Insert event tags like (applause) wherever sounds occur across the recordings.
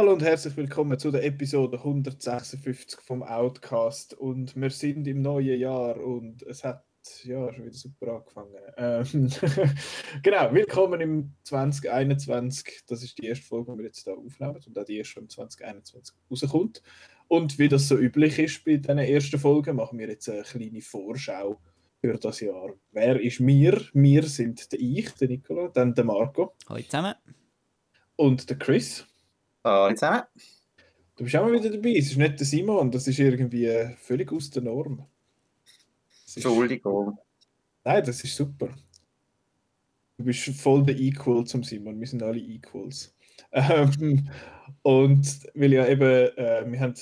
Hallo und herzlich willkommen zu der Episode 156 vom Outcast. Und wir sind im neuen Jahr und es hat ja schon wieder super angefangen. Ähm, (laughs) genau, willkommen im 2021. Das ist die erste Folge, die wir jetzt da aufnehmen und auch die erste, die im 2021 rauskommt. Und wie das so üblich ist bei diesen ersten Folgen, machen wir jetzt eine kleine Vorschau für das Jahr. Wer ist mir? Wir sind der ich, der Nicola, dann der Marco. Hallo zusammen. Und der Chris. Hallo zusammen. Du bist auch mal wieder dabei. Es ist nicht der Simon, das ist irgendwie völlig aus der Norm. Entschuldigung. Nein, das ist super. Du bist voll der Equal zum Simon. Wir sind alle Equals. Ähm, und weil ja eben, äh, wir haben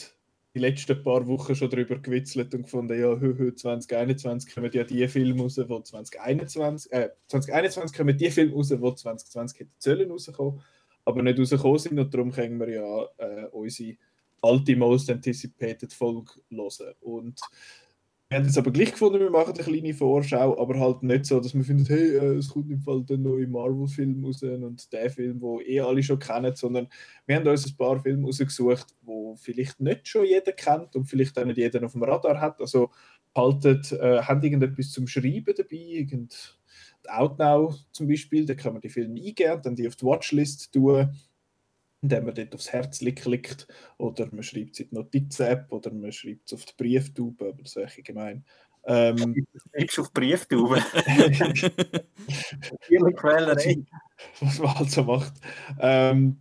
die letzten paar Wochen schon darüber gewitzelt und gefunden, ja, hö, hö, 2021 kommen ja die Filme raus, die 2021, äh, 2021 kommen die Filme raus, die 2020 hätten sollen rauskommen aber nicht rausgekommen sind. Und darum können wir ja äh, unsere alte Most Anticipated Folge hören. Und wir haben es aber gleich gefunden, wir machen eine kleine Vorschau, aber halt nicht so, dass man findet, hey, äh, es kommt im Fall der neue Marvel-Film raus und der Film, wo eh alle schon kennen, sondern wir haben uns ein paar Filme rausgesucht, wo vielleicht nicht schon jeder kennt und vielleicht auch nicht jeder auf dem Radar hat. Also haltet, äh, haben irgendetwas zum Schreiben dabei, irgend Outnow zum Beispiel, da kann man die Filme eingeben, dann die auf die Watchlist tun, indem man dort aufs Herz klickt oder man schreibt es in die Notiz-App oder man schreibt es auf die Brieftube, aber das ist eigentlich gemein. Ähm, (laughs) ich auf Brieftube. (laughs) Was man halt so macht. Ähm,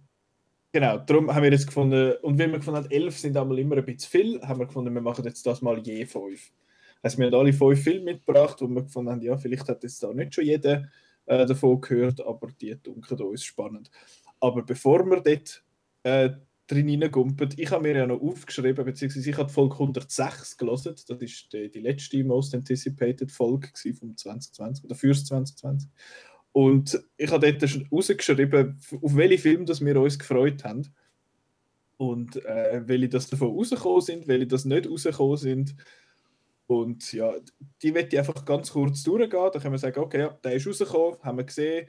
genau, darum haben wir jetzt gefunden, und wenn wir gefunden haben, elf sind einmal immer ein bisschen viel, haben wir gefunden, wir machen jetzt das mal je fünf. Also wir haben alle fünf Filme mitgebracht, wo wir gefunden haben, ja, vielleicht hat jetzt da nicht schon jeder äh, davon gehört, aber die dunkeln uns spannend. Aber bevor wir dort äh, drin hineingumpen, ich habe mir ja noch aufgeschrieben, beziehungsweise ich habe Folge 106 gelesen, das ist die, die letzte Most Anticipated Folge vom 2020 oder fürs 2020. Und ich habe dort rausgeschrieben, auf welche Filme das wir uns gefreut haben. Und äh, welche das davon rausgekommen sind, welche das nicht rausgekommen sind. Und ja, die wird ich einfach ganz kurz durchgehen. Da können wir sagen, okay, ja, der ist rausgekommen, haben wir gesehen,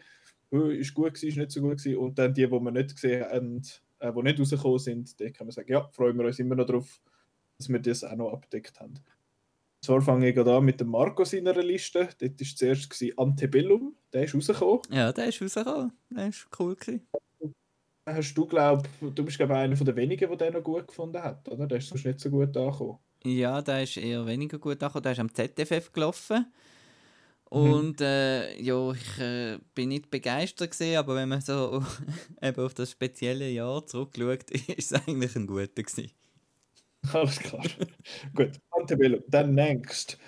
ist gut gewesen, ist nicht so gut gewesen. Und dann die, die wir nicht gesehen haben, äh, die nicht rausgekommen sind, die können wir sagen, ja, freuen wir uns immer noch darauf, dass wir das auch noch abdeckt haben. Zwar fange ich an mit dem Marco seiner Liste. Dort war zuerst gewesen Antebellum, der ist rausgekommen. Ja, der ist rausgekommen. Der ist cool gewesen. Hast du, glaube du bist glaube einer der wenigen, der den noch gut gefunden hat, oder? Der ist sonst nicht so gut angekommen. Ja, der ist eher weniger gut angekommen. Der ist am ZFF gelaufen. Mhm. Und äh, ja, ich äh, bin nicht begeistert gesehen, aber wenn man so (laughs) eben auf das spezielle Jahr zurückschaut, (laughs) ist es eigentlich ein guter gewesen. Alles klar. Gut, Antebellum. Dann next.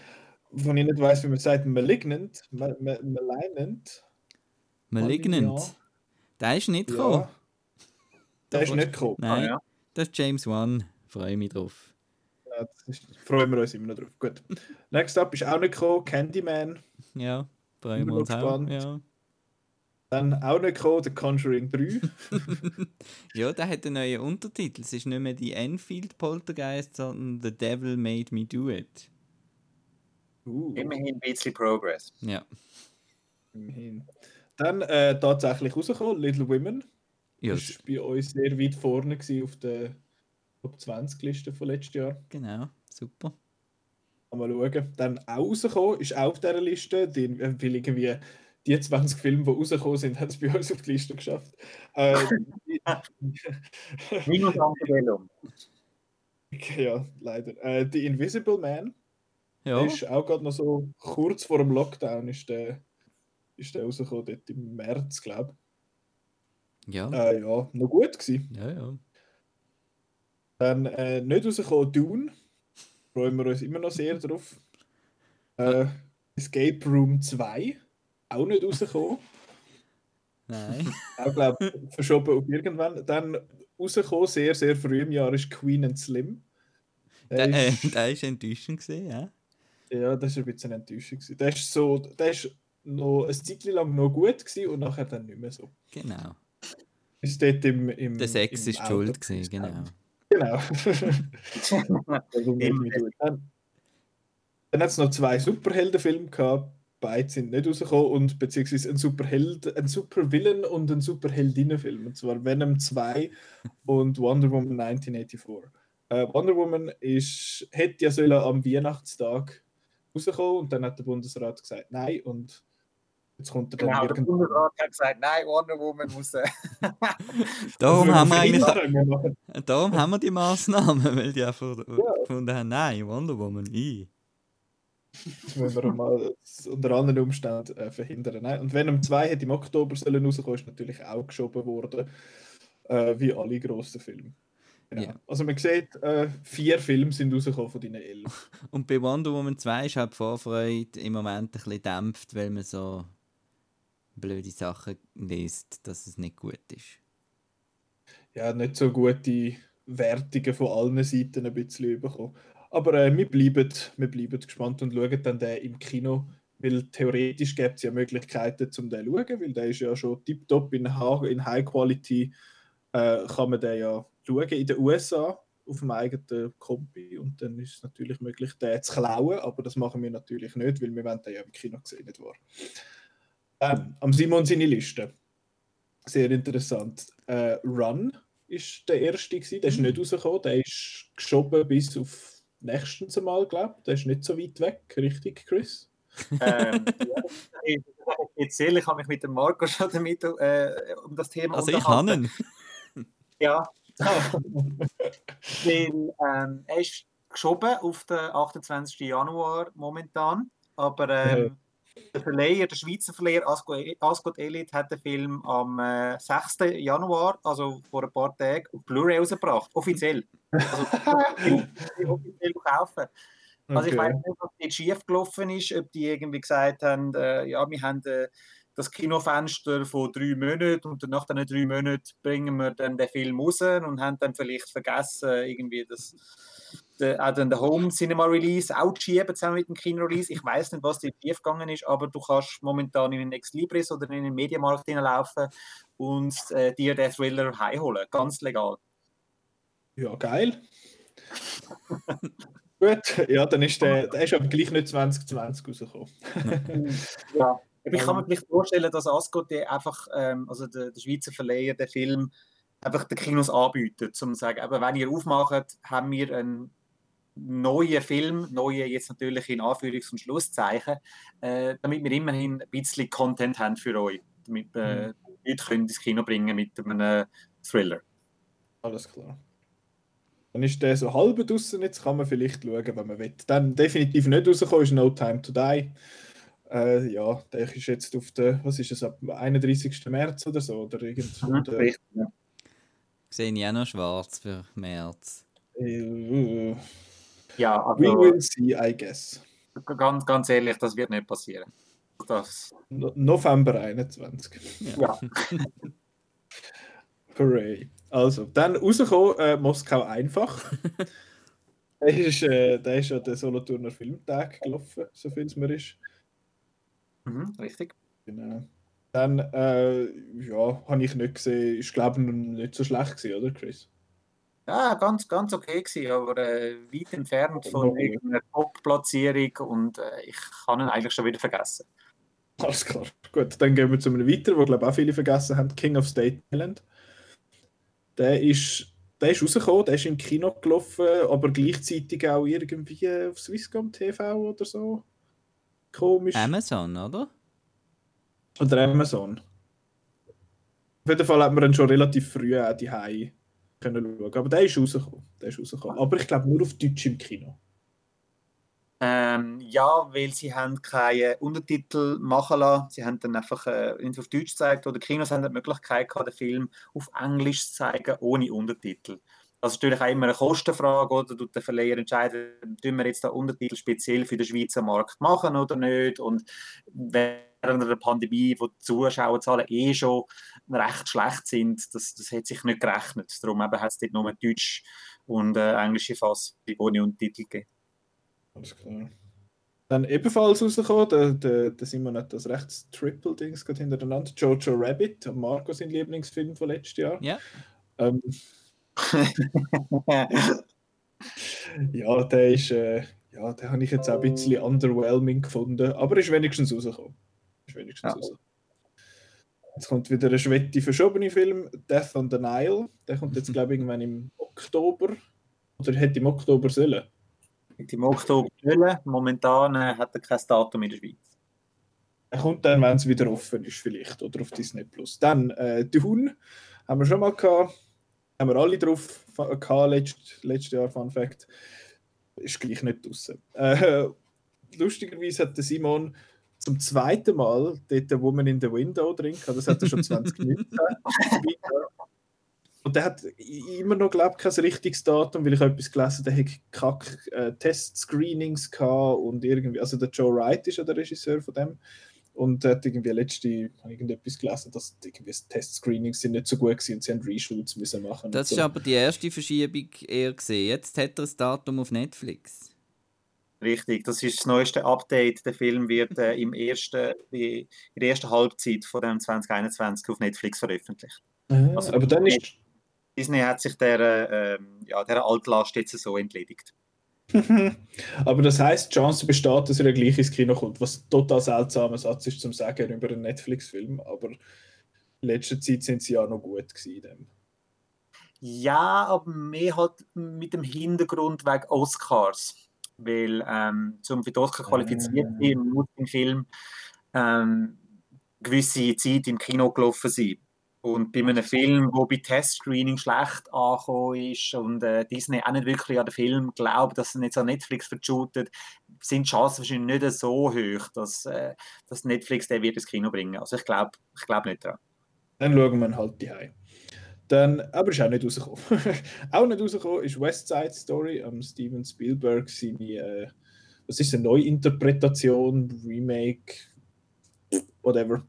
Von ich nicht weiß, wie man sagt, Malignant. Malignant. Malignant. Der ist nicht gekommen. Ja. Der ist nicht gekommen. Nein, ah, ja. das ist James Wan. Freue mich drauf ist, freuen wir uns immer noch drauf. Gut. Next up ist auch nicht gekommen, Candyman. Ja, uns auch. Ja. Dann auch nicht gekommen, The Conjuring 3. (laughs) ja, der hat einen neuen Untertitel. Es ist nicht mehr die Enfield Poltergeist, sondern The Devil Made Me Do It. Uh. Immerhin ein bisschen Progress. Ja. Immerhin. Dann äh, tatsächlich rausgekommen, Little Women. Ja. Das war bei uns sehr weit vorne auf der Top 20 Liste von letztes Jahr. Genau, super. Mal schauen. Dann auch rausgekommen, ist auch auf dieser Liste, die, äh, weil irgendwie die 20 Filme, die rausgekommen sind, haben es bei uns auf die Liste geschafft. Äh, Minus Antebellum. (laughs) ja, leider. Äh, The Invisible Man. Ja. Ist auch gerade noch so kurz vor dem Lockdown ist der, ist der rausgekommen, dort im März, glaube ich. Ja. Äh, ja, noch gut gewesen. Ja, ja. Dann äh, nicht rausgekommen Dune. Freuen wir uns immer noch sehr drauf. Äh, Escape Room 2. Auch nicht rausgekommen. Nein. (laughs) auch, glaube verschoben auf irgendwann. Dann rausgekommen, sehr, sehr früh im Jahr, ist Queen and Slim. Der, der ist, äh, (laughs) der ist enttäuschend gesehen, ja? Ja, das war ein bisschen enttäuschend. Gewesen. Der ist so, der ist noch ein Zeit lang noch gut gewesen und nachher dann nicht mehr so. Genau. Ist dort im, im Der Sex im ist Auto schuld gewesen, genau. Genau. (laughs) Also, dann hat es noch zwei Superheldenfilme gehabt. Beide sind nicht rausgekommen und beziehungsweise ein Superheld, ein Supervillain und ein Superheldinnenfilm. Und zwar Venom 2 und Wonder Woman 1984. Äh, Wonder Woman ist, hätte ja sollen am Weihnachtstag rauskommen und dann hat der Bundesrat gesagt nein und jetzt kommt er dann Genau, der irgendwann. Bundesrat hat gesagt, nein, Wonder Woman muss. Äh, (laughs) Darum haben wir eigentlich. Darum haben wir die Massnahmen, (laughs) weil die einfach gefunden haben, nein, Wonder Woman, ich. Das müssen wir mal unter anderen Umständen äh, verhindern. Nein. Und Venom 2 hätte im Oktober sollen rauskommen, ist natürlich auch geschoben worden, äh, wie alle grossen Filme. Genau. Ja. Also man sieht, äh, vier Filme sind rausgekommen von diesen elf. (laughs) Und bei Wonder Woman 2 ist halt die Vorfreude im Moment ein bisschen dämpft, weil man so blöde Sachen liest, dass es nicht gut ist. Ja, nicht so gute Wertungen von allen Seiten ein bisschen bekommen. Aber äh, wir, bleiben, wir bleiben gespannt und schauen dann den im Kino, weil theoretisch gibt es ja Möglichkeiten, um den zu schauen, weil der ist ja schon tiptop in, in High Quality, äh, kann man den ja schauen in den USA auf dem eigenen Kompi und dann ist es natürlich möglich, den zu klauen, aber das machen wir natürlich nicht, weil wir wollen den ja im Kino sehen, nicht wahr? Ähm, am Simon seine Liste. Sehr interessant. Äh, Run ist der erste gewesen. Der ist nicht rausgekommen. Der ist geschoben bis auf nächstens einmal, glaube ich. Der ist nicht so weit weg, richtig, Chris? ähm, (laughs) ja, ich erzähle, ich habe mich mit dem Marco schon damit äh, um das Thema Also ich habe ihn. Ja, (laughs) weil ähm, er ist geschoben auf den 28. Januar momentan, aber ähm, der Verleiher, der Schweizer Verleiher Ascot, Ascot Elite hat den Film am äh, 6. Januar, also vor ein paar Tagen, auf Blu-ray rausgebracht, offiziell. Also (laughs) offiziell kaufen. Also ich weiß nicht, was jetzt schief gelaufen ist, ob die irgendwie gesagt haben, äh, ja, wir haben äh, das Kinofenster von drei Monaten und nach diesen drei Monaten bringen wir dann den Film raus und haben dann vielleicht vergessen, irgendwie das, de, auch dann den Home Cinema Release auch schieben zusammen mit dem Kino Release. Ich weiß nicht, was da schief gegangen ist, aber du kannst momentan in den Ex Libris oder in den Mediamarkt hineinlaufen und äh, dir den Thriller heimholen. Ganz legal. Ja, geil. (laughs) Gut, ja, dann ist der, der ist aber gleich nicht 2020 rausgekommen. (laughs) Ja. Ich kann mir vielleicht vorstellen, dass Ascot der einfach, ähm, also der, der Schweizer Verleiher, der Film einfach den Kinos anbietet, um zu sagen, aber wenn ihr aufmacht, haben wir einen neuen Film, neue jetzt natürlich in Anführungs- und Schlusszeichen, äh, damit wir immerhin ein bisschen Content haben für euch, damit äh, Leute können ins Kino bringen mit einem Thriller. Alles klar. Dann ist der so halb draußen, jetzt kann man vielleicht schauen, wenn man will. Dann definitiv nicht rausgekommen ist No Time to Die. Äh, ja, der ist jetzt auf der, was ist es, ab 31. März oder so, oder irgend. oder, Richtig, ja. Sehe ich auch noch schwarz für März. äh, Ja, we also will see, I guess. ganz, ganz ehrlich, das wird nicht passieren. Das, No November 21. ja. (laughs) Hooray. Also, dann rausgekommen, äh, Moskau einfach. (laughs) der, ist, äh, der ist an den Solothurner Filmtag gelaufen, so viel es mir ist. Mhm, richtig. Genau. Dann, äh, ja, habe ich nicht gesehen, ist glaube ich nicht so schlecht gewesen, oder Chris? Ja, ganz, ganz okay gewesen, aber äh, weit entfernt von Okay. irgendeiner Top-Platzierung und äh, ich kann ihn eigentlich schon wieder vergessen. Alles klar. Gut, dann gehen wir zu einem weiteren, wo glaube ich auch viele vergessen haben, King of State Island. Der ist, der ist rausgekommen, der ist im Kino gelaufen, aber gleichzeitig auch irgendwie auf Swisscom TV oder so. Komisch. Amazon, oder? Oder Amazon. Auf jeden Fall hat man ihn schon relativ früh auch die können schauen. Aber der ist rausgekommen. Der ist rausgekommen. Aber ich glaube nur auf Deutsch im Kino. Ähm, ja, weil sie haben keine Untertitel machen lassen. Sie haben dann einfach äh, auf Deutsch gezeigt oder Kinos haben die Möglichkeit gehabt, den Film auf Englisch zu zeigen, ohne Untertitel. Das ist natürlich auch immer eine Kostenfrage, oder? Tut der Verleiher entscheiden, tun wir jetzt da Untertitel speziell für den Schweizer Markt machen oder nicht? Und während der Pandemie, wo die Zuschauerzahlen eh schon recht schlecht sind, das, das hat sich nicht gerechnet. Darum eben hat es dort nur Deutsch und äh, englische Fassung ohne Untertitel gegeben. Alles klar. Dann ebenfalls rausgekommen, der, der, der Simon hat das rechts Triple-Dings gerade hintereinander. Jojo Rabbit, Marco sein Lieblingsfilm von letztes Jahr. Ja. Ähm, (laughs) ja, der ist, äh, ja, den habe ich jetzt auch ein bisschen underwhelming gefunden, aber ist wenigstens rausgekommen. Ist wenigstens Ja. raus. Jetzt kommt wieder ein schwette verschobene Film, Death on the Nile. Der kommt jetzt, (laughs) glaube ich, irgendwann im Oktober. Oder hätte im Oktober sollen. Mit dem Oktober wollen. Momentan äh, hat er kein Datum in der Schweiz. Er kommt dann, wenn es wieder offen ist, vielleicht. Oder auf Disney Plus. Dann äh, Dune haben wir schon mal gehabt. Haben wir alle drauf gehabt, letzt, letztes Jahr, Fun Fact. Ist gleich nicht draußen. Äh, (laughs) lustigerweise hat der Simon zum zweiten Mal dort Woman in the Window drin gehabt. Das hat er schon 2019. (laughs) Und der hat immer noch, glaube ich, kein richtiges Datum, weil ich habe etwas gelesen der hat kack äh, Test-Screenings gehabt und irgendwie, also der Joe Wright ist ja der Regisseur von dem. Und hat irgendwie letzte, habe irgendetwas gelesen, dass irgendwie die Test-Screenings sind nicht so gut waren und sie haben Reshoots müssen machen. Das ist so. aber die erste Verschiebung eher gesehen. Jetzt hat er das Datum auf Netflix. Richtig, das ist das neueste Update. Der Film wird äh, im ersten, in der ersten Halbzeit von dem 2021 auf Netflix veröffentlicht. Ah, also- aber dann ist Disney hat sich der, äh, ja, der Altlast jetzt so entledigt. (laughs) Aber das heißt, die Chance besteht, dass er gleich ins Kino kommt, was ein total seltsamer Satz ist zum Sagen über einen Netflix-Film, aber in letzter Zeit sind sie ja noch gut gewesen. Ja, aber mehr halt mit dem Hintergrund wegen Oscars. Weil ähm, zum für die Oscar qualifiziert Ah. sein, muss im Film ähm, gewisse Zeit im Kino gelaufen sein. Und bei einem Film, wo bei Testscreening schlecht angekommen ist und äh, Disney auch nicht wirklich an den Film glaubt, dass er jetzt an Netflix verschootet, sind die Chancen wahrscheinlich nicht so hoch, dass, äh, dass Netflix den wird ins Kino bringen. Also ich glaube ich glaub nicht dran. Dann schauen wir halt die Dann, aber ist auch nicht rausgekommen. (laughs) auch nicht rausgekommen ist West Side Story am Steven Spielberg seine, äh, was ist eine Neuinterpretation, Remake, whatever.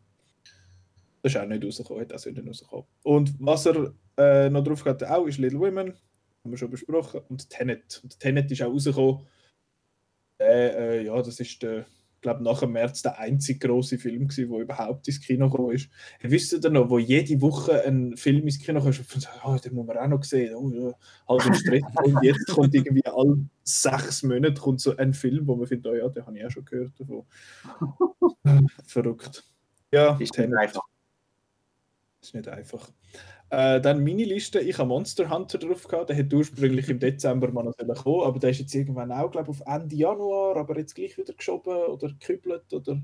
Das ist auch nicht rausgekommen, hat auch nicht rausgekommen. Und was er äh, noch drauf hat, auch ist Little Women, haben wir schon besprochen, und Tenet. Und Tenet ist auch rausgekommen. Äh, äh, ja, das ist der, glaube nach dem März der einzige große Film gewesen, der überhaupt ins Kino gekommen ist. Wisst ihr noch, wo jede Woche ein Film ins Kino kommt und oh, den muss man auch noch sehen, oh, ja, halt im Stress. (laughs) und jetzt kommt irgendwie alle sechs Monate kommt so ein Film, wo man findet, oh ja, den habe ich auch schon gehört davon. (laughs) Verrückt. Ja, Ist nicht einfach. ist nicht einfach. Äh, dann meine Liste, ich habe Monster Hunter drauf gehabt, der hätte ursprünglich im (laughs) Dezember mal noch kommen, aber der ist jetzt irgendwann auch, glaube ich, auf Ende Januar, aber jetzt gleich wieder geschoben oder gekübelt oder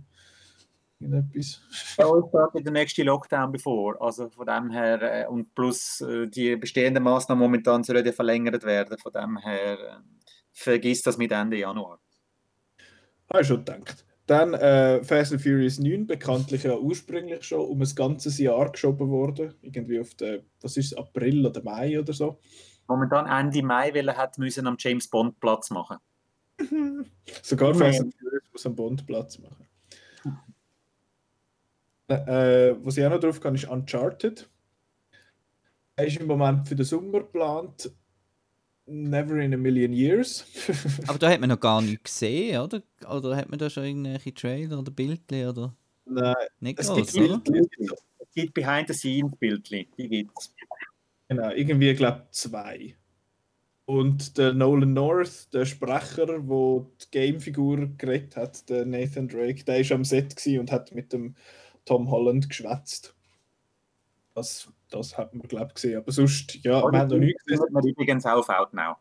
irgendetwas. Bei uns steht der nächste Lockdown bevor. Also von dem her, äh, und plus äh, die bestehenden Maßnahmen momentan sollen ja verlängert werden. Von dem her, äh, vergiss das mit Ende Januar. Habe ich schon gedacht. Dann äh, Fast and Furious 9, bekanntlich ja ursprünglich schon um ein ganzes Jahr geschoben worden. Irgendwie auf den, was ist es, April oder Mai oder so. Momentan Ende Mai, weil er hat müssen am James Bond Platz machen. (laughs) Sogar Nee. Fast and Furious muss am Bond Platz machen. Äh, was ich auch noch drauf kann, ist Uncharted. Er ist im Moment für den Sommer geplant. Never in a Million Years. (laughs) Aber da hat man noch gar nichts gesehen, oder? Oder hat man da schon irgendwelche Trailer oder Bildchen oder Nein, nicht es groß, gibt oder? Bildchen. Es gibt Behind-the-Scenes-Bildchen, die gibt es. Genau, irgendwie, glaube ich, zwei. Und der Nolan North, der Sprecher, wo die Gamefigur geredet hat, der Nathan Drake, der ist am Set gewesen und hat mit dem Tom Holland geschwätzt. Das, das hat man, glaube ich, gesehen. Aber sonst, ja, wir haben noch nichts gesehen. man übrigens auch auf Outnow.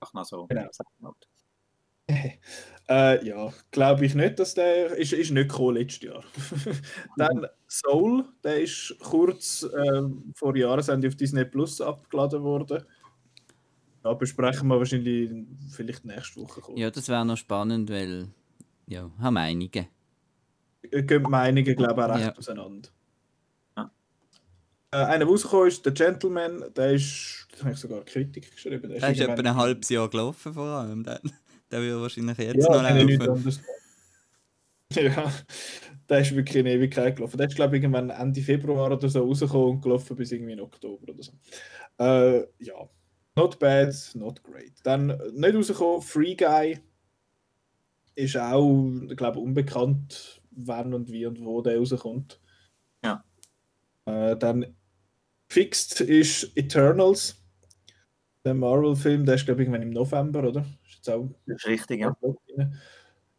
Ach, noch so. Genau. (laughs) Äh, ja, glaube ich nicht, dass der ist, ist nicht gekommen letztes Jahr. (laughs) Dann Soul, der ist kurz ähm, vor Jahresende auf Disney Plus abgeladen worden. Ja, besprechen wir wahrscheinlich vielleicht nächste Woche. Kurz. Ja, das wäre noch spannend, weil ja, haben einige. Äh, Gehen Meinungen, glaube ich, auch recht Ja. auseinander. Äh, einer, der rausgekommen ist, der Gentleman, der ist, das habe ich sogar Kritik geschrieben. Der Der ist etwa irgendwann- ein halbes Jahr gelaufen vor allem. Der, der will wahrscheinlich jetzt Ja, noch ich laufen. (laughs) Ja, der ist wirklich in Ewigkeit gelaufen. Der ist, glaube ich, irgendwann Ende Februar oder so rausgekommen und gelaufen bis irgendwie in Oktober oder so. Äh, ja, not bad, not great. Dann nicht rausgekommen, Free Guy. ist auch, ich glaube, unbekannt, wann und wie und wo der rauskommt. Ja. Äh, dann Fixed ist Eternals. Der Marvel-Film, der ist, glaube ich, irgendwann im November, oder? Ist jetzt auch Das ist richtig, ja. Im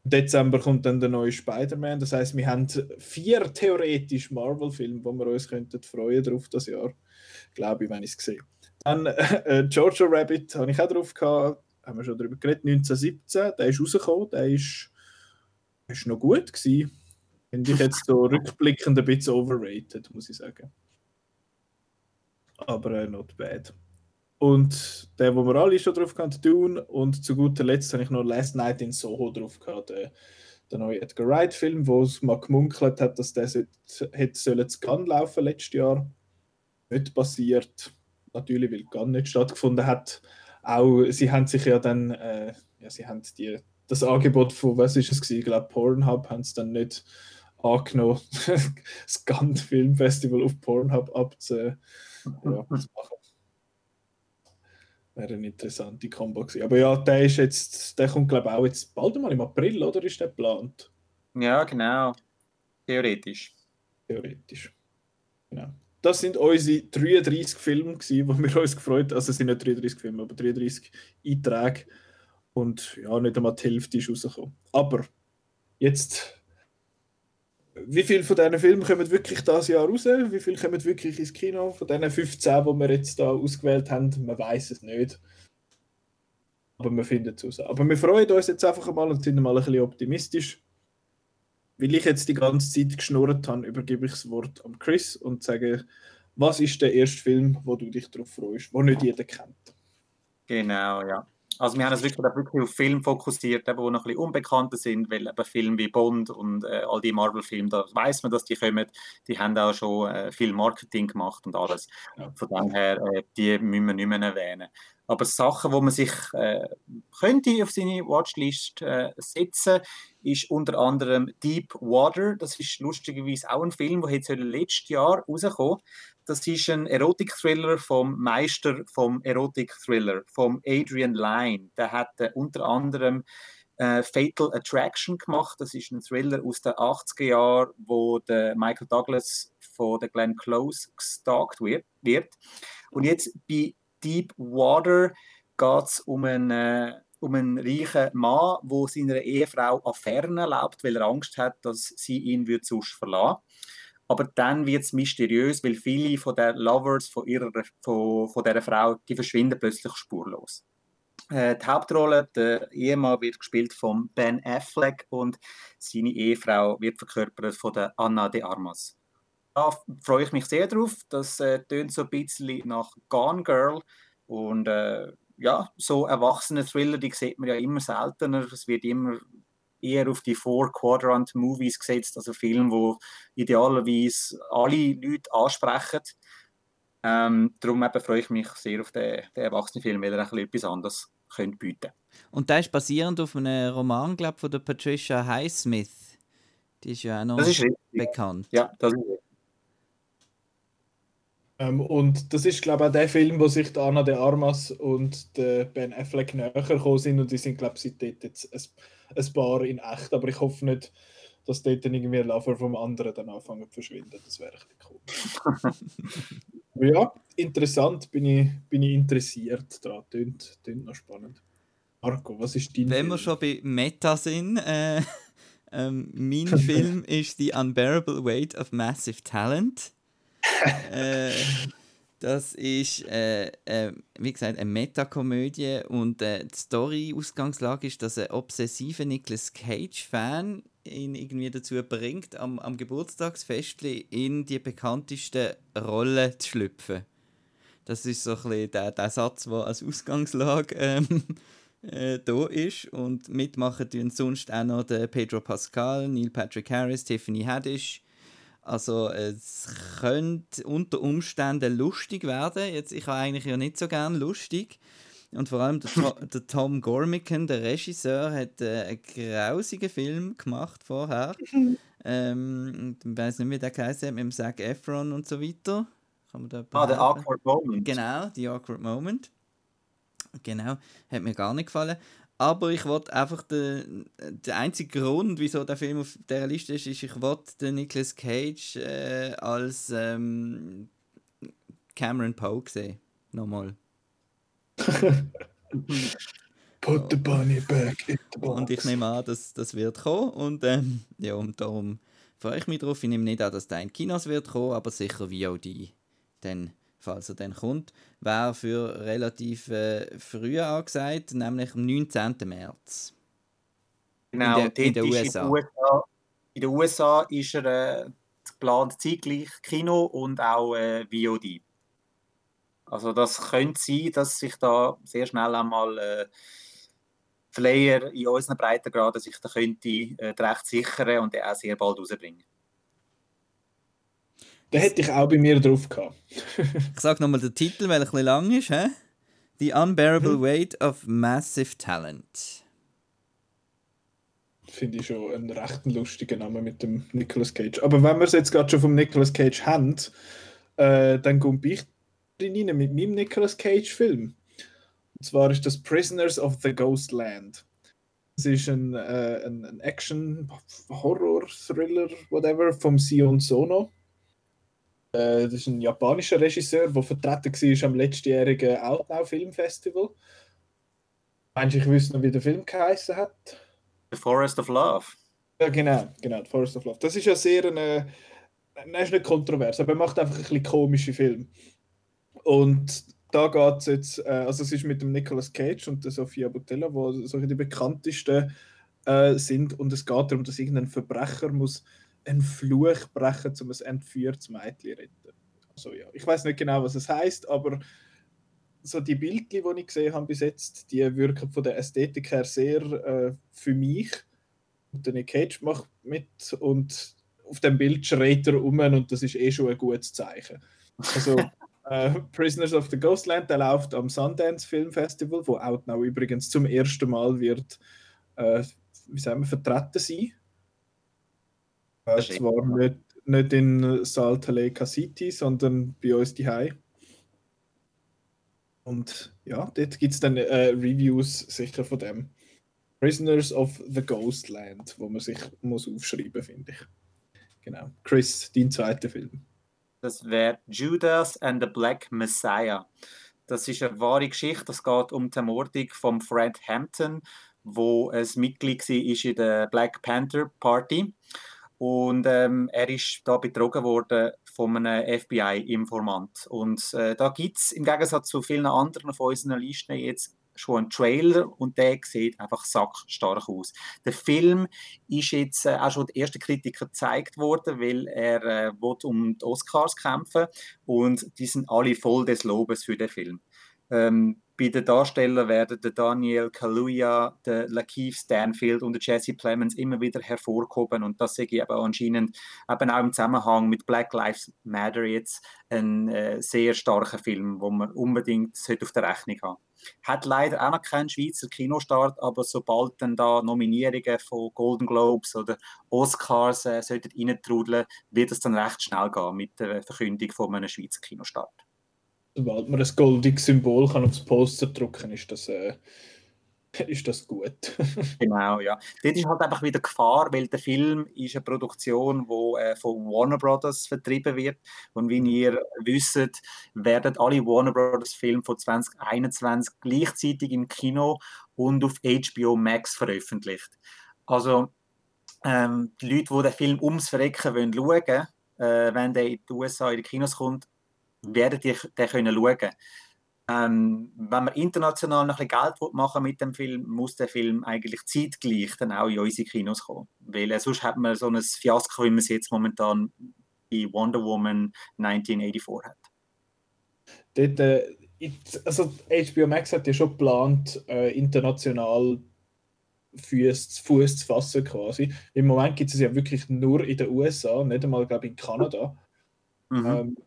Dezember kommt dann der neue Spider-Man. Das heißt, wir haben vier theoretisch Marvel-Filme, wo wir uns könnten freuen drauf das Jahr. Glaube ich, wenn ich es sehe. Dann (laughs) äh, Jojo Rabbit habe ich auch drauf gehabt. Haben wir schon darüber geredet. 1917, der ist rausgekommen. Der ist, ist noch gut gewesen. Finde ich jetzt so rückblickend ein bisschen overrated, muss ich sagen. Aber äh, not bad. Und der, wo wir alle schon drauf hatten, Dune. Und zu guter Letzt habe ich noch Last Night in Soho drauf gehabt, der, der neue Edgar Wright-Film, wo es mal gemunkelt hat, dass der hätte sollen zu Cannes laufen letztes Jahr. Nicht passiert. Natürlich, weil Cannes nicht stattgefunden hat. Auch, sie haben sich ja dann, äh, ja, sie haben die, das Angebot von, was ist es gewesen, ich glaube Pornhub, haben es dann nicht angenommen, (laughs) das Cannes Film Festival auf Pornhub abzu, ja, (laughs) zu machen. Wäre eine interessante Kombo gewesen. Aber ja, der ist jetzt, der kommt glaube ich auch jetzt bald mal im April, oder ist der geplant? Ja, genau. Theoretisch. Theoretisch. Genau. Das sind unsere 33 Filme, gewesen, wo wir uns gefreut haben. Also es sind nicht 33 Filme, aber 33 Einträge. Und ja, nicht einmal die Hälfte ist rausgekommen. Aber jetzt, wie viele von diesen Filmen kommen wirklich dieses Jahr raus? Wie viele kommen wirklich ins Kino? Von diesen 15, die wir jetzt da ausgewählt haben, man weiß es nicht. Aber wir finden es raus. Aber wir freuen uns jetzt einfach mal und sind mal ein bisschen optimistisch. Weil ich jetzt die ganze Zeit geschnurrt habe, übergebe ich das Wort an Chris und sage, was ist der erste Film, wo du dich darauf freust, wo nicht jeder kennt? Genau, ja. Also wir haben uns wirklich, wirklich auf Filme fokussiert, die noch ein bisschen unbekannter sind, weil eben Filme wie Bond und äh, all die Marvel-Filme, da weiß man, dass die kommen, die haben auch schon äh, viel Marketing gemacht und alles. Ja. Von daher, äh, die müssen wir nicht mehr erwähnen. Aber Sachen, wo man sich äh, könnte auf seine Watchlist äh, setzen, ist unter anderem Deep Water. Das ist lustigerweise auch ein Film, der jetzt letztes Jahr rausgekommen das ist ein Erotik-Thriller vom Meister vom Erotik-Thriller, vom Adrian Lyne. Der hat äh, unter anderem äh, Fatal Attraction gemacht. Das ist ein Thriller aus den 80er Jahren, wo der Michael Douglas von der Glenn Close gestalkt wird. Und jetzt bei Deep Water geht es um einen, äh, um einen reichen Mann, der seiner Ehefrau Affären erlaubt, weil er Angst hat, dass sie ihn wird sonst verlassen aber dann wird es mysteriös, weil viele von den Lovers von, ihrer, von, von dieser Frau, die verschwinden plötzlich spurlos. Äh, die Hauptrolle, der Ehemann wird gespielt von Ben Affleck und seine Ehefrau wird verkörpert von Anna de Armas. Da freue ich mich sehr drauf. Das äh, tönt so ein bisschen nach Gone Girl und äh, ja, so erwachsene Thriller, die sieht man ja immer seltener. Es wird immer eher auf die Four-Quadrant-Movies gesetzt, also Filme, wo idealerweise alle Leute ansprechen. Ähm, darum eben freue ich mich sehr auf den, den Erwachsenenfilm, weil er ein bisschen etwas anderes könnte bieten Und der ist basierend auf einem Roman, glaube von der Patricia Highsmith. Die ist ja auch noch Das ist richtig. bekannt. Ja, das ist richtig. Ähm, und das ist, glaube ich, auch der Film, wo sich der Anna de Armas und der Ben Affleck näher gekommen sind und die sind, glaube ich, seitdem jetzt ein, ein Paar in echt. Aber ich hoffe nicht, dass dort dann irgendwie ein Lover vom anderen dann anfangen zu verschwinden. Das wäre ein bisschen cool. (laughs) Ja, interessant, bin ich, bin ich interessiert daran. Tönt, tönt noch spannend. Marco, was ist dein Wenn wir Film? schon bei Meta sind, äh, (laughs) ähm, mein (laughs) Film ist The Unbearable Weight of Massive Talent. Äh, das ist, äh, äh, wie gesagt, eine Metakomödie und äh, die Story-Ausgangslage ist, dass ein obsessiver Nicolas Cage-Fan ihn irgendwie dazu bringt, am, am Geburtstagsfestli in die bekanntesten Rollen zu schlüpfen. Das ist so ein bisschen der, der Satz, der als Ausgangslage ähm, (laughs) äh, da ist. Und mitmachen tun sonst auch noch Pedro Pascal, Neil Patrick Harris, Tiffany Haddish. Also es könnte unter Umständen lustig werden. Jetzt, ich habe eigentlich ja nicht so gern lustig. Und vor allem der, To der Tom Gormican, der Regisseur, hat äh, einen grausigen Film gemacht vorher. (laughs) ähm, ich weiß nicht, wie der geheißen hat, mit dem Zac Efron und so weiter. Kann man da Ah, der behaupten? Awkward Moment. Genau, die Awkward Moment. Genau, hat mir gar nicht gefallen. Aber ich wollte einfach den, der einzige Grund, wieso der Film auf dieser Liste ist, ist, ich wollte den Nicolas Cage äh, als ähm, Cameron Poe sehen. Nochmal. (laughs) Put the bunny back in the box. Und ich nehme an, dass das wird kommen. Und ähm, ja, und darum freue ich mich drauf. Ich nehme nicht an, dass der in Kinos wird kommen, aber sicher VOD. Dann, falls er dann kommt, wäre für relativ äh, früh angesagt, nämlich am 19. März. Genau, In der- in den USA. In, den USA, in den USA ist er äh, geplant zeitgleich Kino und auch äh, VOD. Also das könnte sein, dass sich da sehr schnell einmal äh, Player in unseren Breitengraden sich da könnte äh, recht sichern und auch sehr bald rausbringen. Den hätte ich auch bei mir drauf gehabt. Ich sage nochmal den Titel, weil er ein bisschen lang ist. Hä? The Unbearable Weight of Massive Talent. Finde ich schon einen recht lustigen Namen mit dem Nicolas Cage. Aber wenn wir es jetzt gerade schon vom Nicolas Cage haben, äh, dann komme ich drin rein mit meinem Nicolas Cage-Film. Und zwar ist das Prisoners of the Ghost Land. Es ist ein, äh, ein, ein Action, Horror, Thriller, whatever, vom Sion Sono. Äh, das ist ein japanischer Regisseur, der vertreten war am letztjährigen Outnow Film Festival. Meinst du, ich wüsste noch, wie der Film geheißen hat? The Forest of Love. Ja, genau, genau, The Forest of Love. Das ist ja sehr eine, nein, ist nicht kontrovers, aber er macht einfach ein bisschen komische Filme. Und da geht es jetzt, äh, also es ist mit dem Nicolas Cage und der Sofia Boutella, wo so die bekanntesten äh, sind und es geht darum, dass irgendein Verbrecher muss einen Fluch brechen, um ein entführtes Mädchen zu retten. Also ja, ich weiß nicht genau, was es heißt, aber so die Bildchen, die ich gesehen habe bis jetzt, die wirken von der Ästhetik her sehr äh, für mich. Und der Nick Cage macht mit und auf dem Bild schreit er um und das ist eh schon ein gutes Zeichen. Also (laughs) äh, Prisoners of the Ghostland, der läuft am Sundance Film Festival, wo Outnow übrigens zum ersten Mal wird, äh, wie sagen wir, vertreten sein. Äh, zwar nicht, nicht in Salt Lake City, sondern bei uns die Und ja, dort gibt es dann äh, Reviews sicher von dem. Prisoners of the Ghostland, wo man sich muss aufschreiben, finde ich. Genau. Chris, dein zweiter Film. Das wäre Judas and the Black Messiah. Das ist eine wahre Geschichte. Es geht um die Ermordung von Fred Hampton, wo ein Mitglied war in der Black Panther Party. Und ähm, er ist da betrogen worden von einem FBI-Informant. Und äh, da gibt es im Gegensatz zu vielen anderen auf unseren Listen jetzt schon einen Trailer und der sieht einfach sackstark aus. Der Film ist jetzt äh, auch schon den ersten Kritikern gezeigt worden, weil er äh, will um die Oscars kämpfen und die sind alle voll des Lobes für den Film. Ähm, bei den Darstellern werden der Daniel Kaluuya, der Lakeith Stanfield und der Jesse Plemons immer wieder hervorgehoben und das sehe ich aber anscheinend eben auch im Zusammenhang mit Black Lives Matter jetzt ein äh, sehr starker Film, wo man unbedingt auf der Rechnung haben. Hat leider auch noch keinen Schweizer Kinostart, aber sobald dann da Nominierungen von Golden Globes oder Oscars äh, sollten reintrudeln, wird es dann recht schnell gehen mit der Verkündung von einem Schweizer Kinostart. Sobald man ein goldiges Symbol kann aufs Poster drucken ist das, äh, ist das gut. (laughs) Genau, ja. Dort ist halt einfach wieder Gefahr, weil der Film ist eine Produktion, die äh, von Warner Brothers vertrieben wird. Und wie ihr wisst, werden alle Warner Brothers Filme von 2021 gleichzeitig im Kino und auf HBO Max veröffentlicht. Also ähm, die Leute, die den Film ums Verrecken wollen schauen, äh, wenn der in die USA in die Kinos kommt, werden die den können schauen. Ähm, wenn man international noch ein bisschen Geld machen mit dem Film, muss der Film eigentlich zeitgleich dann auch in unsere Kinos kommen. Weil äh, sonst hat man so ein Fiasko, wie man es jetzt momentan bei Wonder Woman 1984 hat. Dort, äh, also HBO Max hat ja schon geplant, äh, international Fuß, Fuß zu fassen quasi. Im Moment gibt es ja wirklich nur in den USA, nicht einmal, glaube ich, in Kanada. Mhm. Ähm,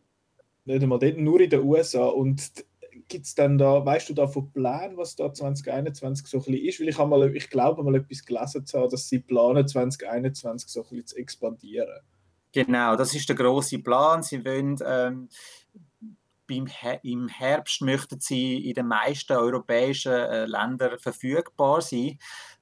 nicht einmal dort, nur in den USA. Und gibt es dann da, weißt du da von Plänen, was da 2021 so ein bisschen ist? Weil ich, mal, ich glaube mal etwas gelesen zu haben, dass sie planen, 2021 so ein bisschen zu expandieren. Genau, das ist der große Plan. Sie wollen ähm, beim He im Herbst möchten sie in den meisten europäischen äh, Ländern verfügbar sein.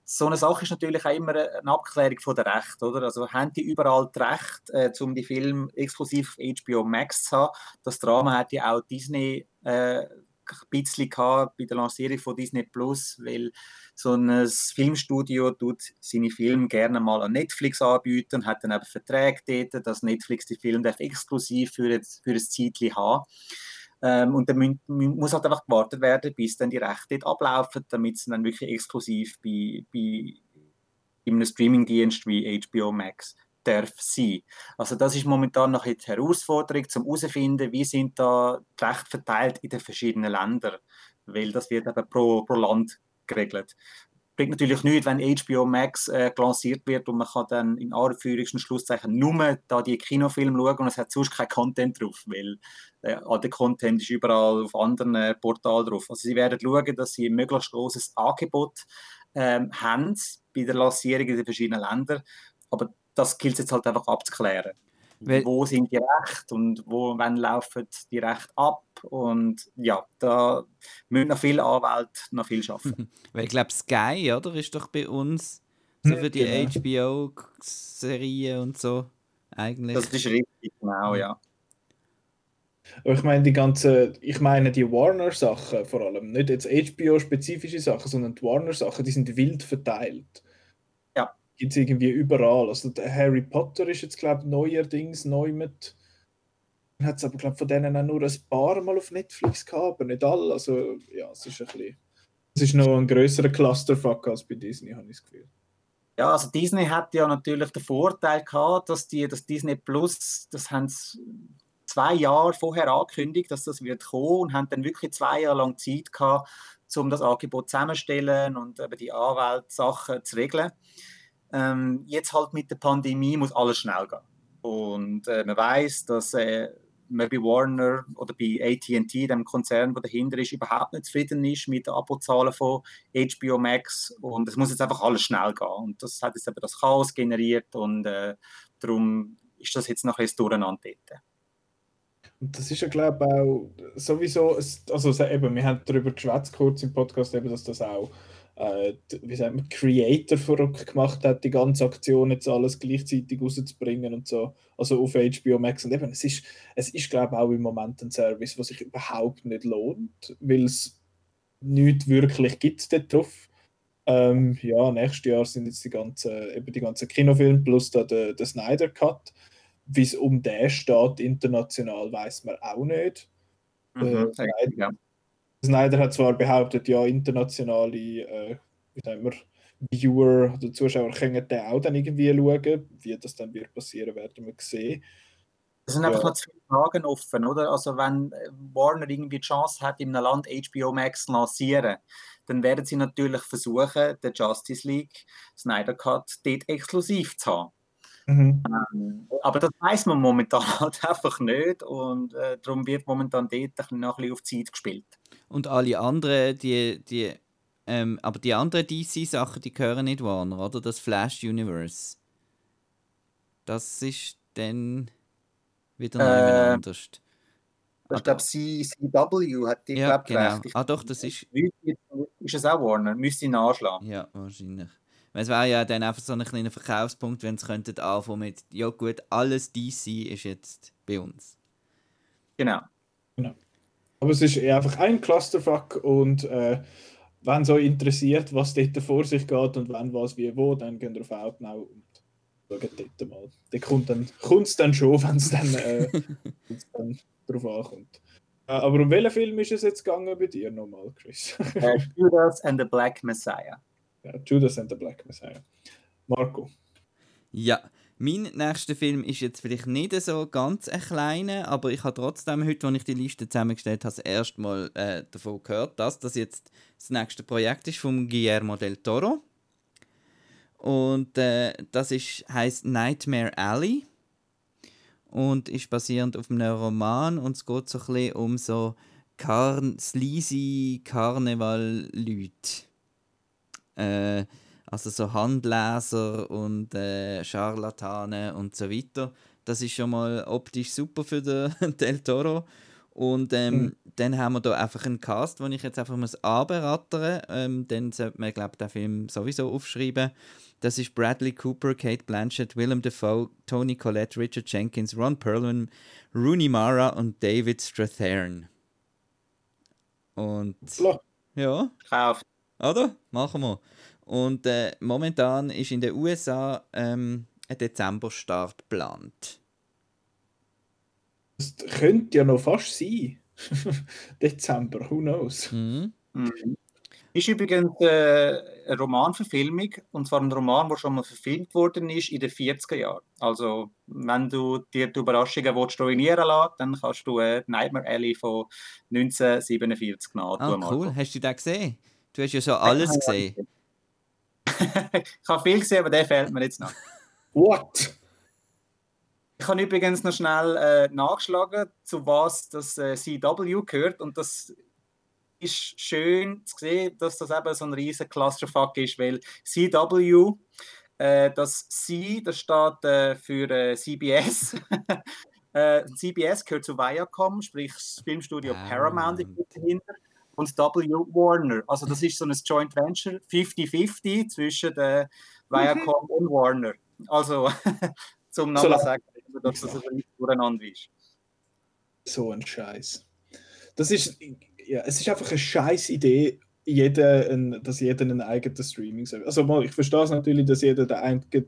So eine Sache ist natürlich auch immer eine Abklärung von der Recht, oder? Also haben die überall das Recht, äh, um die Film exklusiv auf HBO Max zu haben? Das Drama hat ja auch Disney äh, ein bisschen gehabt bei der Lancierung von Disney Plus, weil so ein Filmstudio tut seine Filme gerne mal an Netflix anbieten und hat dann eben Verträge dort, dass Netflix die Filme exklusiv für, jetzt, für ein Zeitchen haben ähm, und dann muss halt einfach gewartet werden, bis dann die Rechte ablaufen, damit sie dann wirklich exklusiv bei, bei in einem Streamingdienst wie HBO Max darf sein. Also das ist momentan noch die Herausforderung, zum herauszufinden, wie sind da die Rechte verteilt in den verschiedenen Ländern, weil das wird eben pro, pro Land geregelt. Bringt natürlich nichts, wenn HBO Max äh, lanciert wird und man kann dann in Anführungs- und Schlusszeichen nur da die Kinofilme schauen und es hat sonst kein Content drauf, weil äh, all der Content ist überall auf anderen äh, Portalen drauf. Also sie werden schauen, dass sie ein möglichst großes Angebot ähm, haben bei der Lancierung in den verschiedenen Ländern, aber das gilt jetzt halt einfach abzuklären. Weil, wo sind die Rechte und wo, wann laufen die Rechte ab? Und ja, da müssen noch viele Anwälte noch viel arbeiten. (laughs) Weil ich glaube, Sky, oder, ist doch bei uns so für die genau. HBO-Serien und so eigentlich. Das ist richtig, genau, ja. Aber ich meine, die ganze, ich meine die Warner-Sachen vor allem, nicht jetzt HBO-spezifische Sachen, sondern die Warner-Sachen, die sind wild verteilt gibt es irgendwie überall. Also der Harry Potter ist jetzt, glaube ich, neuerdings neu mit. Hat es aber, glaube von denen auch nur ein paar Mal auf Netflix gehabt, aber nicht alle. Also ja, es ist ein bisschen. Es ist noch ein größerer Clusterfuck als bei Disney, habe ich das Gefühl. Ja, also Disney hat ja natürlich den Vorteil gehabt, dass die das Disney Plus, das haben sie zwei Jahre vorher angekündigt, dass das wird kommen und haben dann wirklich zwei Jahre lang Zeit gehabt, um das Angebot zusammenzustellen und eben die Anwaltssachen zu regeln. Ähm, jetzt halt mit der Pandemie muss alles schnell gehen. Und äh, man weiß, dass äh, man bei Warner oder bei AT&T, dem Konzern, der dahinter ist, überhaupt nicht zufrieden ist mit den Abozahlen von HBO Max und es muss jetzt einfach alles schnell gehen und das hat jetzt eben das Chaos generiert und äh, darum ist das jetzt noch ein Durcheinander dort. Und das ist ja, glaube ich, auch sowieso, also eben, wir haben darüber geschwätzt kurz im Podcast, eben, dass das auch äh, wie sagt man, Creator verrückt gemacht hat, die ganze Aktion jetzt alles gleichzeitig rauszubringen und so, also auf HBO Max. Und eben, es ist, es ist glaube ich, auch im Moment ein Service, was sich überhaupt nicht lohnt, weil es nichts wirklich gibt dort drauf. Ähm, ja, nächstes Jahr sind jetzt die ganzen, eben die ganzen Kinofilme plus da der, der Snyder Cut. Wie es um den steht international, weiß man auch nicht. Mhm, äh, ja. Snyder hat zwar behauptet, ja, internationale äh, wie sagen wir, Viewer oder Zuschauer können den auch dann irgendwie schauen. Wie das dann wird passieren, werden wir sehen. Es sind einfach ja. noch zwei Fragen offen, oder? Also wenn äh, Warner irgendwie die Chance hat, in einem Land HBO Max zu lancieren, dann werden sie natürlich versuchen, den Justice League Snyder Cut dort exklusiv zu haben. Mhm. Ähm, aber das weiß man momentan (laughs) halt einfach nicht und äh, darum wird momentan dort noch ein bisschen auf Zeit gespielt. Und alle anderen, die, die, ähm, aber die anderen DC-Sachen, die gehören nicht Warner, oder? Das Flash Universe. Das ist dann wieder äh, noch anders. Ich glaube, CW hat die ja, genau. Recht. Ah doch, das ist... Ist es auch Warner? Müsste ich nachschlagen. Ja, wahrscheinlich. Es wäre ja dann einfach so ein kleiner Verkaufspunkt, wenn sie könnten anfangen mit, ja gut, alles DC ist jetzt bei uns. Genau. genau. Aber es ist einfach ein Clusterfuck und äh, wenn so interessiert, was dort vor sich geht und wenn was wie wo, dann gehen wir auf Outnow und schauen dort mal. Da kommt es dann, dann schon, (laughs) wenn es dann, äh, dann drauf ankommt. Äh, aber um welchen Film ist es jetzt gegangen bei dir nochmal, Chris? uh, Judas and the Black Messiah. Ja, Judas and the Black Messiah. Marco. Ja, mein nächster Film ist jetzt vielleicht nicht so ganz ein kleiner, aber ich habe trotzdem heute, als ich die Liste zusammengestellt habe, das erste Mal äh, davon gehört, dass das jetzt das nächste Projekt ist von Guillermo del Toro. Und äh, das ist, heißt Nightmare Alley und ist basierend auf einem Roman und es geht so ein bisschen um so Karn sleazy Karneval-Leute. Äh, also so Handleser und äh, Scharlatane und so weiter. Das ist schon mal optisch super für den (laughs) Del Toro. Und ähm, Mhm. dann haben wir da einfach einen Cast, den ich jetzt einfach muss anberaten ähm, Dann sollte man, glaube ich, den Film sowieso aufschreiben. Das ist Bradley Cooper, Kate Blanchett, Willem Dafoe, Tony Collette, Richard Jenkins, Ron Perlman, Rooney Mara und David Strathairn. Und ja, Kauf. oder? Machen wir. Und äh, momentan ist in den USA ähm, ein Dezemberstart geplant. Das könnte ja noch fast sein. (laughs) Dezember, who knows? Mhm. Mhm. Ist übrigens äh, eine Romanverfilmung, und zwar ein Roman, der schon mal verfilmt worden ist in den 40er Jahren. Also, wenn du dir die Überraschungen willst, ruinieren lässt, dann kannst du äh, Nightmare Alley von 1947 Ah, nachtun. cool. Hast du den gesehen? Du hast ja schon alles gesehen. Ich habe viel gesehen, aber der fehlt mir jetzt noch. What? Ich habe übrigens noch schnell äh, nachgeschlagen, zu was das äh, CW gehört. Und das ist schön zu sehen, dass das eben so ein riesen Clusterfuck ist, weil CW, äh, das C, das steht äh, für äh, CBS. (laughs) äh, CBS gehört zu Viacom, sprich das Filmstudio Paramount ist dahinter. Und W Warner. Also das ist so ein Joint Venture, 50-50 zwischen der Viacom und Warner. Also (laughs) zum So Namen lang- sagen, dass das ein durcheinander ist. So ein Scheiß. Das ist, ja, es ist einfach eine scheiß Idee, jeder ein, dass jeder einen eigenen Streaming Service. Also mal, ich verstehe es natürlich, dass jeder den eigenen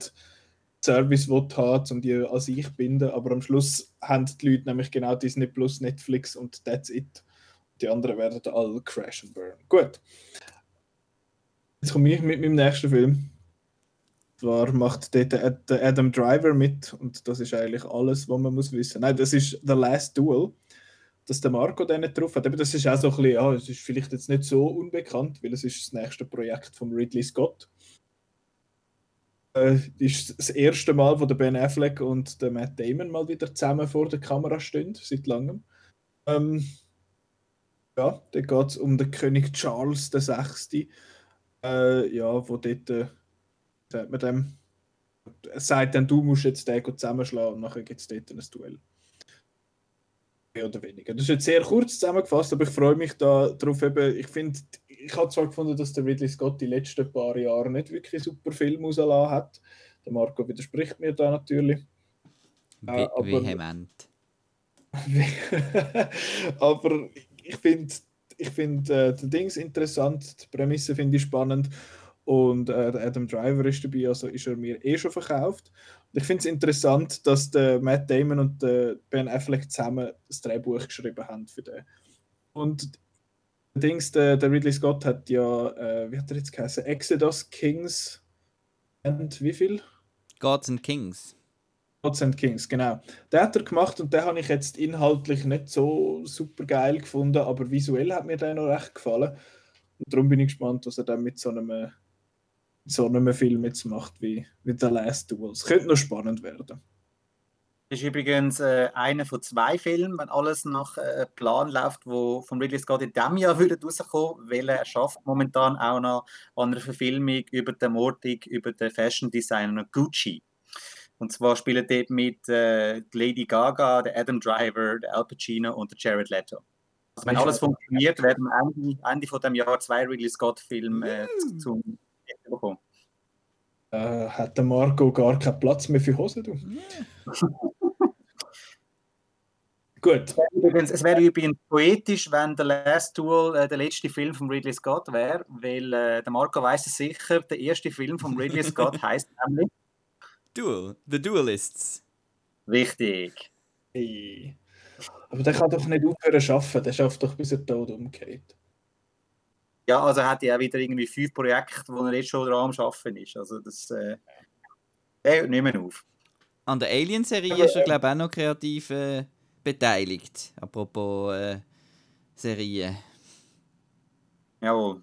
Service will haben, um die an sich zu binden, aber am Schluss haben die Leute nämlich genau Disney Plus, Netflix und that's it. Die anderen werden alle crash and burn. Gut. Jetzt komme ich mit meinem nächsten Film. Zwar macht dort der Ad- der Adam Driver mit und das ist eigentlich alles, was man muss wissen. Nein, das ist The Last Duel, dass der Marco den nicht drauf hat. Eben, das ist auch so ein bisschen, ja, es ist vielleicht jetzt nicht so unbekannt, weil es ist das nächste Projekt von Ridley Scott. Äh, ist das erste Mal, wo der Ben Affleck und der Matt Damon mal wieder zusammen vor der Kamera stehen, seit langem. Ähm, ja, da geht es um den König Charles VI. Äh, ja, wo dort, äh, sagt man dem, sagt dann, du musst jetzt den zusammenschlagen und nachher gibt es dort ein Duell. Mehr oder weniger. Das ist jetzt sehr kurz zusammengefasst, aber ich freue mich da drauf. Eben, ich finde, ich habe zwar gefunden, dass der Ridley Scott die letzten paar Jahre nicht wirklich super Film rausgelassen hat. Der Marco widerspricht mir da natürlich. Wie, Äh, aber- vehement. (laughs) aber ich finde ich find, äh, die Dings interessant, die Prämisse finde ich spannend und äh, Adam Driver ist dabei, also ist er mir eh schon verkauft. Und ich finde es interessant, dass der Matt Damon und der Ben Affleck zusammen das Drehbuch geschrieben haben für den. Und der Dings, der, der Ridley Scott hat ja, äh, wie hat er jetzt geheißen, Exodus Kings und wie viel? Gods and Kings. Gods and Kings, genau. Den hat er gemacht und den habe ich jetzt inhaltlich nicht so super geil gefunden, aber visuell hat mir der noch recht gefallen. Und darum bin ich gespannt, was er dann mit so einem, so einem Film jetzt macht wie, wie The Last Duel. Es könnte noch spannend werden. Das ist übrigens äh, einer von zwei Filmen, wenn alles nach äh, Plan läuft, wo von Ridley Scott in diesem Jahr (laughs) würde rauskommen, weil er schafft momentan auch noch an einer Verfilmung über die Ermordung über den Fashion Designer Gucci. Und zwar spielen dort mit äh, Lady Gaga, der Adam Driver, der Al Pacino und der Jared Leto. Also wenn alles funktioniert, werden wir Ende, Ende von dem Jahr zwei Ridley Scott Filme äh, zu- zum Ende bekommen. Äh, hat der Marco gar keinen Platz mehr für Hosen? Du? (laughs) Gut. Es wäre übrigens poetisch, wenn der Last Duel äh, der letzte Film von Ridley Scott wäre, weil äh, der Marco weiß es sicher, der erste Film von Ridley Scott (laughs) heißt nämlich Duel. The Duelists. Richtig. Hey. Aber der kann doch nicht aufhören zu arbeiten, der schafft doch bis er tot umgeht. Ja, also er hat ja auch wieder irgendwie fünf Projekte, wo er jetzt schon dran am Arbeiten ist. Also das äh, der hört nicht mehr auf. An der Alien-Serie ist er, ähm, glaube ich, auch noch kreativ äh, beteiligt. Apropos äh, Serien. Jawohl.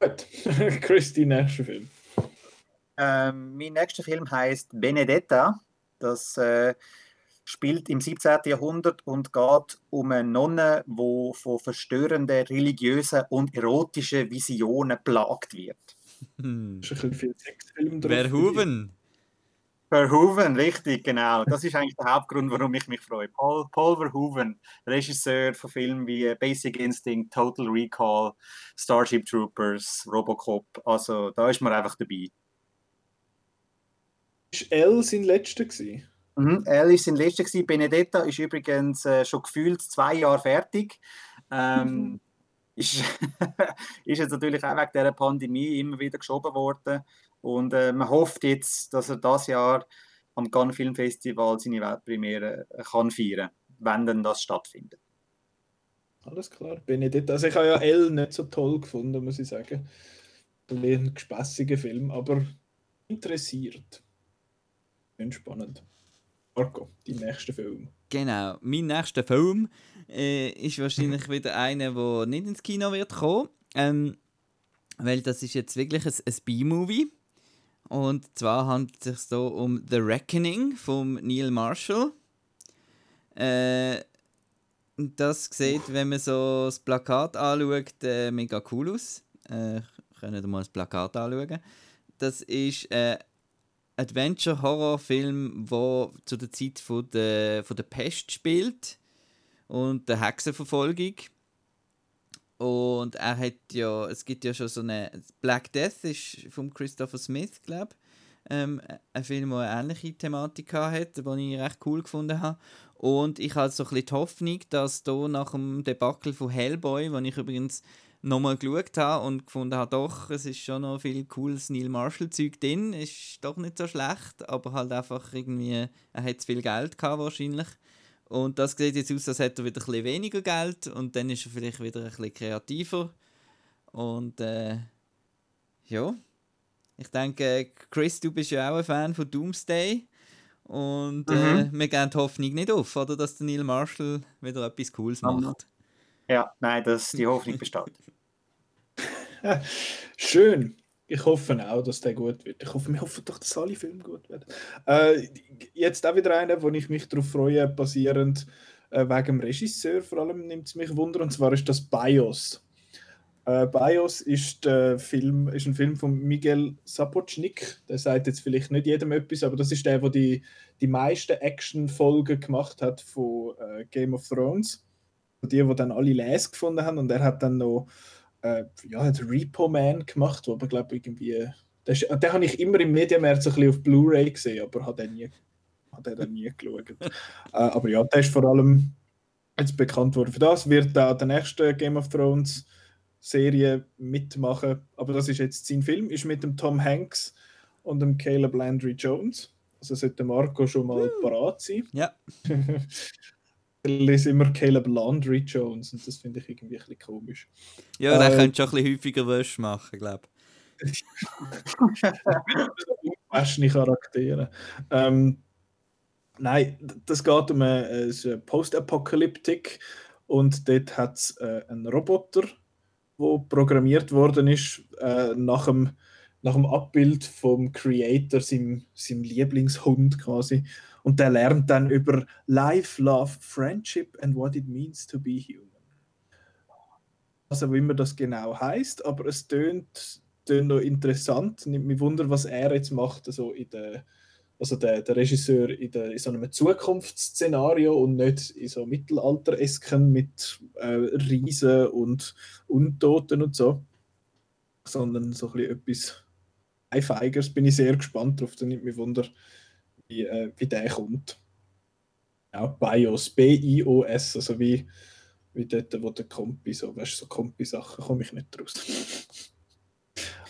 Gut. (laughs) Chris, dein nächster Film. Ähm, mein nächster Film heißt Benedetta. Das äh, spielt im 17. Jahrhundert und geht um eine Nonne, die von verstörenden religiösen und erotischen Visionen plagt wird. Hm. Ist ein bisschen viel Sexfilm drauf. Verhoeven. Verhoeven, richtig, genau. Das ist eigentlich der Hauptgrund, warum ich mich freue. Paul, Paul Verhoeven, Regisseur von Filmen wie Basic Instinct, Total Recall, Starship Troopers, Robocop. Also da ist man einfach dabei. Ist L sein letzter gewesen? Mhm, L ist sein letzter gewesen. Benedetta ist übrigens äh, schon gefühlt zwei Jahre fertig. Ähm, (laughs) ist, (laughs) ist jetzt natürlich auch wegen dieser Pandemie immer wieder geschoben worden. Und äh, man hofft jetzt, dass er das Jahr am Cannes Film Festival seine Weltpremiere äh, kann feiern, wenn denn das stattfindet. Alles klar, Benedikt. Also ich habe ja L nicht so toll gefunden, muss ich sagen. Ein gespässiger Film, aber interessiert. Bin spannend. Marco, dein nächster Film. Genau, mein nächster Film äh, ist wahrscheinlich wieder einer, der nicht ins Kino wird kommen. Ähm, weil das ist jetzt wirklich ein, ein B-Movie. Und zwar handelt es sich so um The Reckoning von Neil Marshall. Äh, das sieht, wenn man so das Plakat anschaut, äh, mega cool aus. Äh, können mal das Plakat anschauen. Das ist ein Adventure-Horror-Film, der zu der Zeit von der, von der Pest spielt und der Hexenverfolgung. Und er hat ja, es gibt ja schon so eine Black Death ist von Christopher Smith, glaube. Ähm, ein Film, der eine ähnliche Thematik hat, den ich recht cool gefunden habe. Und ich habe so ein bisschen die Hoffnung, dass hier nach dem Debakel von Hellboy, den ich übrigens nochmal geschaut habe und gefunden habe, doch, es ist schon noch viel cooles Neil Marshall-Zeug drin, ist doch nicht so schlecht, aber halt einfach irgendwie, er hat zu viel Geld gehabt wahrscheinlich. Und das sieht jetzt aus, als hätte er wieder ein bisschen weniger Geld und dann ist er vielleicht wieder ein bisschen kreativer. Und äh, ja, ich denke, Chris, du bist ja auch ein Fan von Doomsday. Und äh, mhm. wir geben die Hoffnung nicht auf, oder, dass der Neil Marshall wieder etwas Cooles macht. Ja, nein, das, die Hoffnung besteht. (laughs) Schön ich hoffe auch, dass der gut wird. Ich hoffe, wir hoffen doch, dass alle Filme gut werden. Äh, jetzt auch wieder einer, wo ich mich darauf freue, basierend äh, wegen dem Regisseur vor allem nimmt es mich wunder, und zwar ist das BIOS. Äh, BIOS ist, äh, Film, ist ein Film von Miguel Sapochnik. Der sagt jetzt vielleicht nicht jedem etwas, aber das ist der, der die, die meisten Action-Folgen gemacht hat von äh, Game of Thrones. Die, die dann alle Les gefunden haben. Und er hat dann noch äh, ja, hat Repo Man gemacht, wo aber glaube irgendwie. Den, den habe ich immer im Medienmärz ein bisschen auf Blu-ray gesehen, aber hat er nie, hat er nie geschaut. (laughs) äh, aber ja, der ist vor allem jetzt bekannt worden. Für das wird er der nächste Game of Thrones Serie mitmachen. Aber das ist jetzt sein Film, ist mit dem Tom Hanks und dem Caleb Landry Jones. Also sollte Marco schon mal parat sein. Ja. (laughs) lese immer Caleb Landry Jones und das finde ich irgendwie ein bisschen komisch. Ja, der äh, könnte schon ein bisschen häufiger Wäsche machen, glaube ich. (laughs) Waschne Charaktere. Ähm, nein, das geht um eine, eine Post-Apokalyptik und dort hat es äh, einen Roboter, der programmiert worden ist äh, nach dem nach dem Abbild vom Creator, seinem, seinem Lieblingshund quasi. Und der lernt dann über Life, Love, Friendship and what it means to be human. Also, wie immer das genau heißt, aber es tönt, noch interessant. Nimmt mich wunder, was er jetzt macht, also, in der, also der, der Regisseur in, der, in so einem Zukunftsszenario und nicht in so Mittelalter-esken mit äh, Riesen und Untoten und so, sondern so ein bisschen etwas Feigers. Bin ich sehr gespannt drauf. Da nimmt mich wunder, wie, äh, wie der kommt. Ja, BIOS, B-I-O-S, also wie, wie dort, wo der Kompi so, weißt du, so Kompi-Sachen komme ich nicht raus. (laughs)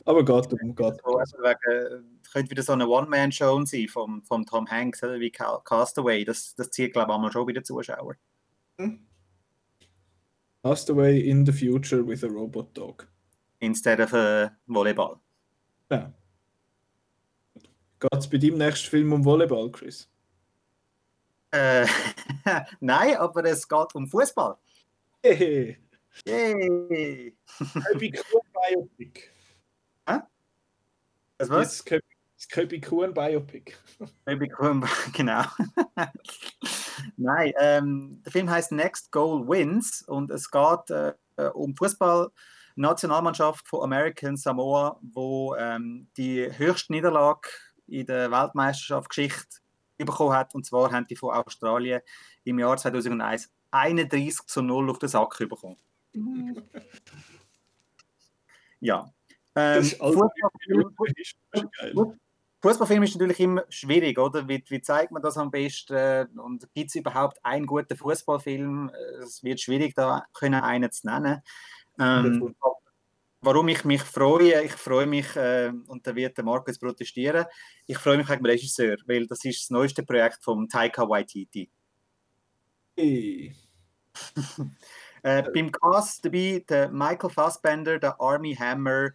Aber geht um, geht um. Also wegen, könnte wieder so eine One-Man-Show sein vom, vom Tom Hanks, wie Castaway. Das, das zieht, glaube ich, auch schon wieder Zuschauer. Hm. Castaway in the future with a robot dog. Instead of a Volleyball. Ja. Geht es bei deinem nächsten Film um Volleyball, Chris? Äh, (laughs) nein, aber es geht um Fußball. Hey. Yay! Köbi Kuhn Biopic. Hä? Was was? Das Köbi Kuhn Biopic. (laughs) Köbi Kuhn, (laughs) genau. Nein, ähm, der Film heißt Next Goal Wins und es geht äh, um Fußball. Nationalmannschaft von American Samoa, wo ähm, die höchste Niederlage in der Weltmeisterschaft Geschichte bekommen hat. Und zwar haben die von Australien im Jahr 2001 31 zu 0 auf den Sack bekommen. ja. Ähm, Fußballfilm ist natürlich immer schwierig, oder? Wie, wie zeigt man das am besten? Und gibt es überhaupt einen guten Fußballfilm? Es wird schwierig, da können einen zu nennen. Ähm, warum ich mich freue, ich freue mich, äh, und da wird der Markus protestieren, ich freue mich wegen dem Regisseur, weil das ist das neueste Projekt von Taika Waititi. Hey. (laughs) äh, beim Cast dabei der Michael Fassbender, der Army Hammer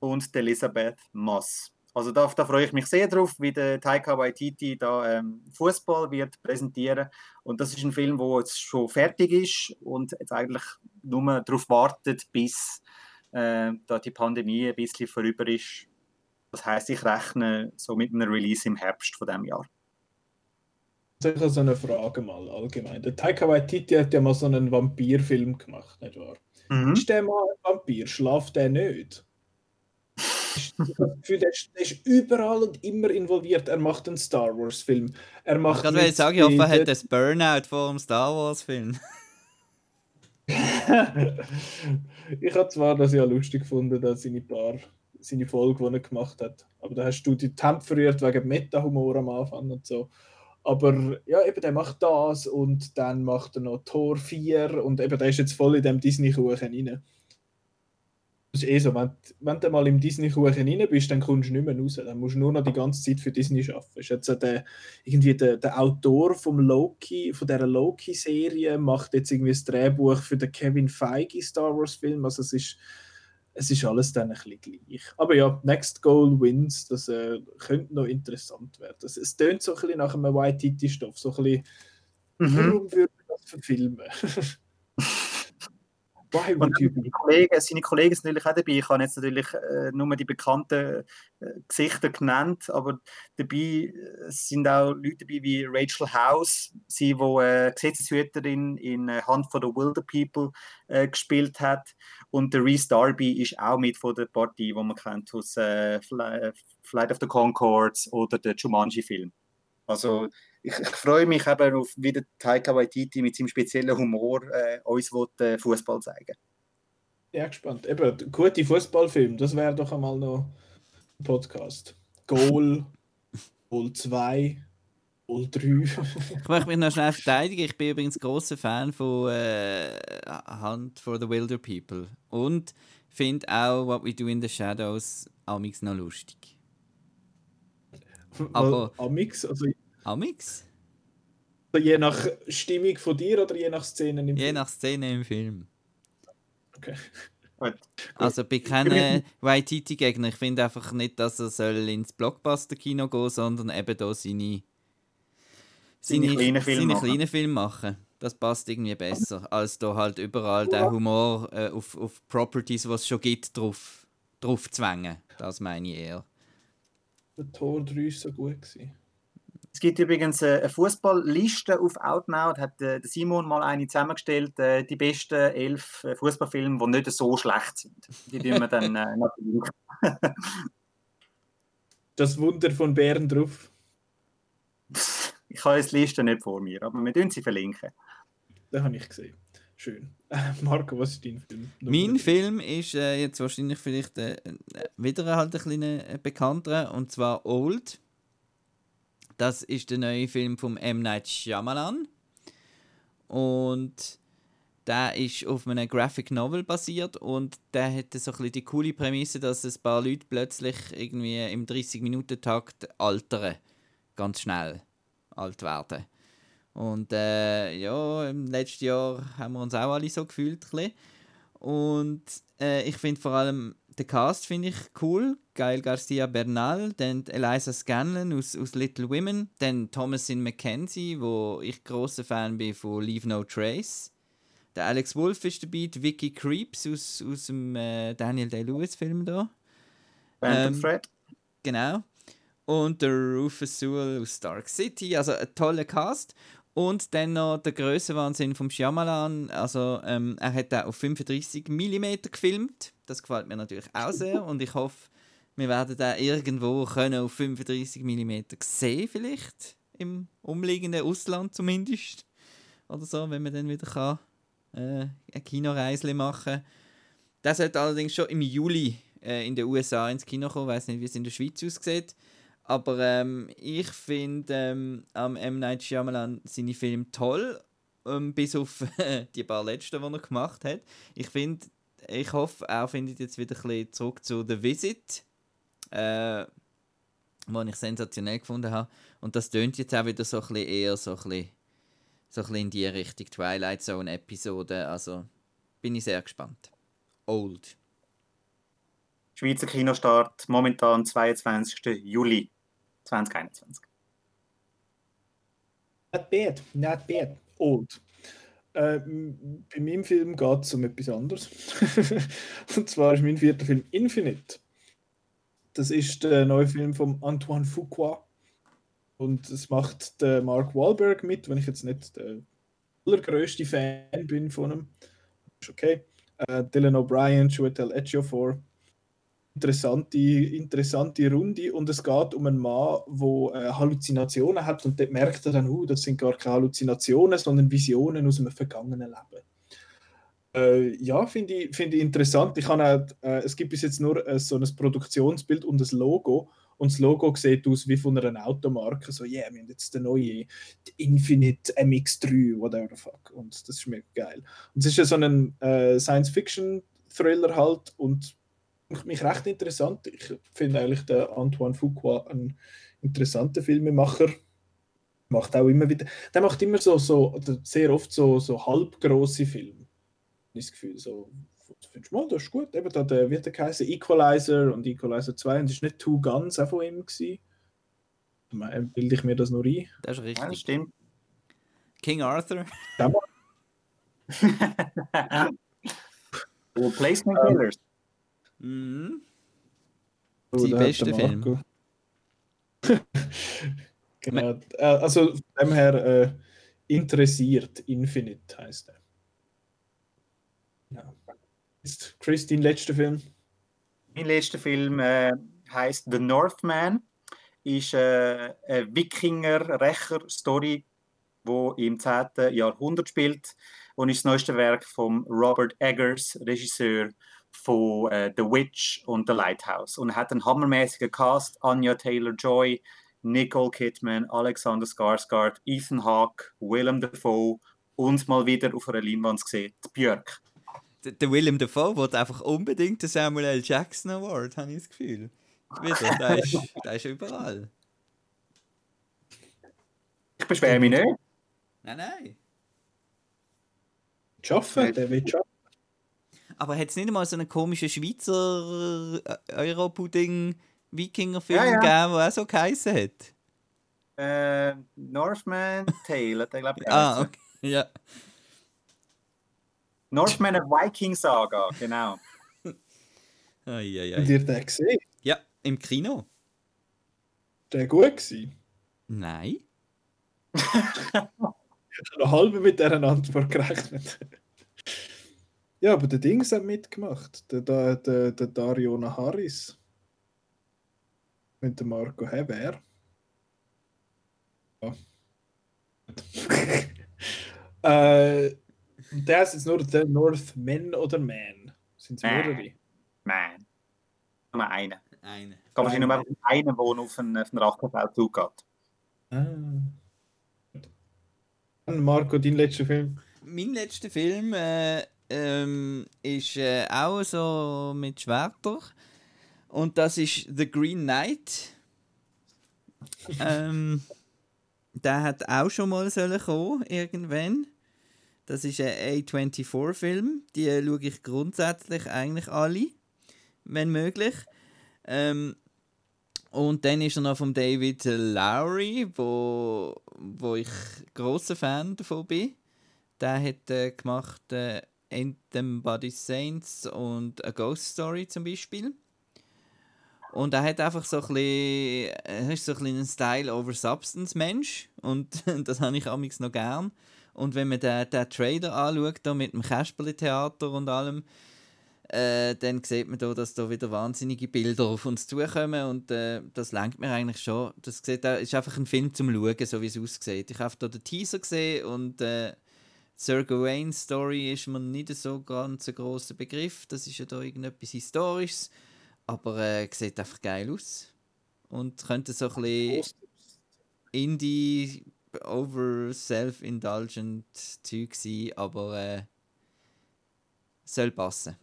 und der Elisabeth Moss. Also da, da, freue ich mich sehr drauf, wie der Taika Waititi da ähm, Fußball wird präsentieren. Und das ist ein Film, der jetzt schon fertig ist und jetzt eigentlich nur darauf wartet, bis äh, da die Pandemie ein bisschen vorüber ist. Das heißt, ich rechne so mit einem Release im Herbst von dem Jahr. Ich habe so eine Frage mal allgemein. Der Taika Waititi hat ja mal so einen Vampirfilm gemacht, nicht wahr? Mhm. Ist der mal ein Vampir? Schlaft der nicht? Für der, der ist überall und immer involviert. Er macht einen Star Wars Film. Er macht. Ich kann sagen, ich hoffe, er hat das Burnout vor dem Star Wars Film. (laughs) ich habe zwar das ja lustig gefunden, dass seine paar seine Folge, die er gemacht hat. Aber da hast du die Temp verrührt wegen Meta-Humor am Anfang und so. Aber ja, eben, der macht das und dann macht er noch Tor 4 und eben, der ist jetzt voll in dem Disney-Kuchen rein. Das ist eh so, wenn, wenn du mal im Disney-Kuchen rein bist, dann kommst du nicht mehr raus. Dann musst du nur noch die ganze Zeit für Disney arbeiten. Ist jetzt der, irgendwie der, der Autor vom Loki, von dieser Loki-Serie macht jetzt irgendwie das Drehbuch für den Kevin Feige Star Wars-Film. Also es ist, es ist alles dann ein bisschen gleich. Aber ja, Next Goal Wins, das äh, könnte noch interessant werden. Es, es tönt so ein bisschen nach einem White-Titty-Stoff. So ein bisschen, mhm. warum würde man das verfilmen? (laughs) Und seine Kollegen, seine Kollegen sind natürlich auch dabei. Ich habe jetzt natürlich äh, nur die bekannten äh, Gesichter genannt, aber dabei äh, sind auch Leute dabei wie Rachel House, sie, die äh, Gesetzeshüterin in äh, Hand for the Wilder People äh, gespielt hat. Und der Reese Darby ist auch mit von der Partie, die man kennt aus äh, Flight of the Concords oder der Jumanji-Film. Also ich, ich, freue mich eben auf, wie der Taika Waititi mit seinem speziellen Humor äh, uns äh, Fußball zeigen Ja, gespannt. Eben, gute Fußballfilm, das wäre doch einmal noch ein Podcast. Goal, Goal 2, Goal 3. ich möchte mich noch schnell verteidigen. Ich bin übrigens großer Fan von äh, Hunt for the Wilder People und finde auch What We Do in the Shadows amix noch lustig. Aber Amix, also Amix? Je nach Stimmung von dir oder je nach Szene im je Film? Je nach Szene im Film. Okay. (laughs) Also bei keinen Waititi-Gegner. Ich finde einfach nicht, dass er soll ins Blockbuster-Kino gehen soll, sondern eben hier seine, seine, seine kleinen Filme kleine Film machen. Das passt irgendwie besser, als da halt überall ja. der Humor äh, auf, auf Properties, was es schon gibt, drauf, drauf zwängen. Das meine ich eher. Der Tor 3 war so gut. Gewesen. Es gibt übrigens eine Fußballliste auf Outnow. Da hat äh, Simon mal eine zusammengestellt, äh, die besten elf äh, Fußballfilme, die nicht so schlecht sind. Die tun wir dann natürlich. (laughs) das Wunder von Bären drauf. (laughs) Ich habe jetzt die Liste nicht vor mir, aber wir tun sie verlinken. Das habe ich gesehen. Schön. (laughs) Marco, was ist dein Film? Mein Film ist äh, jetzt wahrscheinlich vielleicht äh, wieder halt ein bisschen bekannter und zwar Old das ist der neue Film vom M. Night Shyamalan. Und der ist auf einem Graphic Novel basiert und der hatte so ein bisschen die coole Prämisse, dass ein paar Leute plötzlich irgendwie im 30-Minuten-Takt altern. Ganz schnell alt werden. Und äh, ja, im letzten Jahr haben wir uns auch alle so gefühlt. Und äh, ich finde vor allem den Cast finde ich cool. Gail Garcia Bernal, dann Eliza Scanlon aus, aus Little Women, dann Thomasin McKenzie, wo ich großer Fan bin von Leave No Trace. Der Alex Wolf ist dabei, die Vicky Creeps aus, aus dem äh, Daniel Day-Lewis-Film da. Ähm, Fred. Genau. Und der Rufus Sewell aus Dark City. Also ein toller Cast. Und dann noch der Größenwahnsinn vom Shyamalan. Also, ähm, er hat auch auf 35 mm gefilmt. Das gefällt mir natürlich auch sehr. Und ich hoffe, Wir werden da irgendwo können auf 35 mm sehen, vielleicht. Im umliegenden Ausland zumindest. Oder so, wenn man dann wieder kann, äh, eine Kinoreise machen. Das sollte allerdings schon im Juli äh, in den USA ins Kino kommen. Ich weiß nicht, wie es in der Schweiz aussieht. Aber ähm, ich finde ähm, am M. Night Shyamalan seine Filme toll. Ähm, bis auf (laughs) die paar letzten, die er gemacht hat. Ich finde, ich hoffe, er findet jetzt wieder ein bisschen zurück zu The Visit äh, was ich sensationell gefunden habe. Und das tönt jetzt auch wieder so ein bisschen eher so ein bisschen, so ein bisschen in die Richtung Twilight Zone Episode. Also bin ich sehr gespannt. Old. Schweizer Kinostart momentan 22. Juli 2021. Not bad, not bad. Old. Äh, bei meinem Film geht es um etwas anderes. (laughs) Und zwar ist mein vierter Film Infinite. Das ist der neue Film von Antoine Fuqua. Und es macht der Mark Wahlberg mit, wenn ich jetzt nicht der allergrößte Fan bin von ihm. Ist okay. Äh, Dylan O'Brien, Chiwetel Ejiofor. Interessante, interessante Runde. Und es geht um einen Mann, der äh, Halluzinationen hat. Und dort merkt er dann, uh, das sind gar keine Halluzinationen, sondern Visionen aus einem vergangenen Leben. Äh, ja, finde ich, find ich interessant. Ich auch, äh, es gibt bis jetzt nur äh, so ein Produktionsbild und das Logo. Und das Logo sieht aus wie von einer Automarke. So, yeah, wir haben jetzt den neuen Infinite MX3, whatever the fuck. Und das ist mega geil. Und es ist ja so ein äh, Science-Fiction-Thriller halt und mich recht interessant. Ich finde eigentlich den Antoine Fuqua ein interessanter Filmemacher. Macht auch immer wieder, der macht immer so, so sehr oft so, so halbgroße Filme das Gefühl, so, findest du mal, das ist gut. Eben da der, wird der geheißen, Equalizer und Equalizer 2 und es ist nicht Two Guns auch von ihm gewesen. Bilde ich mir das nur ein? Das ist richtig. Ja, stimmt. King Arthur. Replacement (laughs) oh, Killers. Mhm. Oh, die beste Film. (laughs) genau. Äh, also von dem her äh, interessiert Infinite heißt er. Ja. Ist Chris, dein letzter Film? Mein letzter Film äh, heißt The Northman. Ist äh, eine Wikinger-Rächer-Story, wo im 10. Jahrhundert spielt und ist das neueste Werk von Robert Eggers, Regisseur von äh, The Witch und The Lighthouse. Und er hat einen hammermäßigen Cast: Anya Taylor-Joy, Nicole Kidman, Alexander Skarsgård, Ethan Hawke, Willem Dafoe und mal wieder auf einer Leinwand gesehen, Björk der William Dafoe wird einfach unbedingt den Samuel L. Jackson Award, habe ich das Gefühl. Wieder, der (laughs) ist, der ist überall. Ich beschwere mich nicht. Nein, nein. Schaffen, der wird schaffen. Aber hat es nicht mal so einen komischen Schweizer äh, Europudding-Wikinger-Film ja, ja. gegeben, der auch so geheißen hat? Äh, Northman Tale, der glaube ich. ah, okay. Ja. Northman a Viking Saga, genau. (laughs) ai, ai, ai. Habt ihr den gesehen? Ja, im Kino. Der gut gewesen? Nein. (laughs) ich habe noch halb mit dieser Antwort gerechnet. Ja, aber der Dings hat mitgemacht. Der, der, der, der Dario Naharis. Mit dem Marco Heber. Ja. (laughs) äh, der ist jetzt nur der Northman oder Man? Sind es mehrere? Man. Nur einen. Eine. Kann wahrscheinlich nur einen, der auf einen, auf einen Rachenfeld zugeht. Ah. Marco, dein letzter Film? Mein letzter Film äh, ähm, ist äh, auch so mit Schwerter. Und das ist The Green Knight. ähm, der hat auch schon mal sollen kommen, irgendwann. Das ist ein A24-Film. Die schaue ich grundsätzlich eigentlich alle, wenn möglich. Ähm, und dann ist er noch von David Lowry, wo, wo ich großer Fan davon bin. Der hat äh, gemacht äh, Body Saints und A Ghost Story zum Beispiel. Und er hat einfach so ein bisschen, er so ein, ein Style over Substance Mensch und (laughs) das habe ich amigs noch gern. Und wenn man den, den Trailer anschaut, da mit dem Kasperle-Theater und allem, äh, dann sieht man da, dass da wieder wahnsinnige Bilder auf uns zukommen und äh, das lenkt mir eigentlich schon. Das sieht, äh, ist einfach ein Film zum Schauen, so wie es aussieht. Ich habe da den Teaser gesehen und äh, Sir Gawaine's Story ist mir nicht so ganz ein grosser Begriff. Das ist ja da irgendetwas Historisches, aber äh, sieht einfach geil aus und könnte so ein bisschen Indie over self-indulgent Zeug sein, aber äh, soll passen.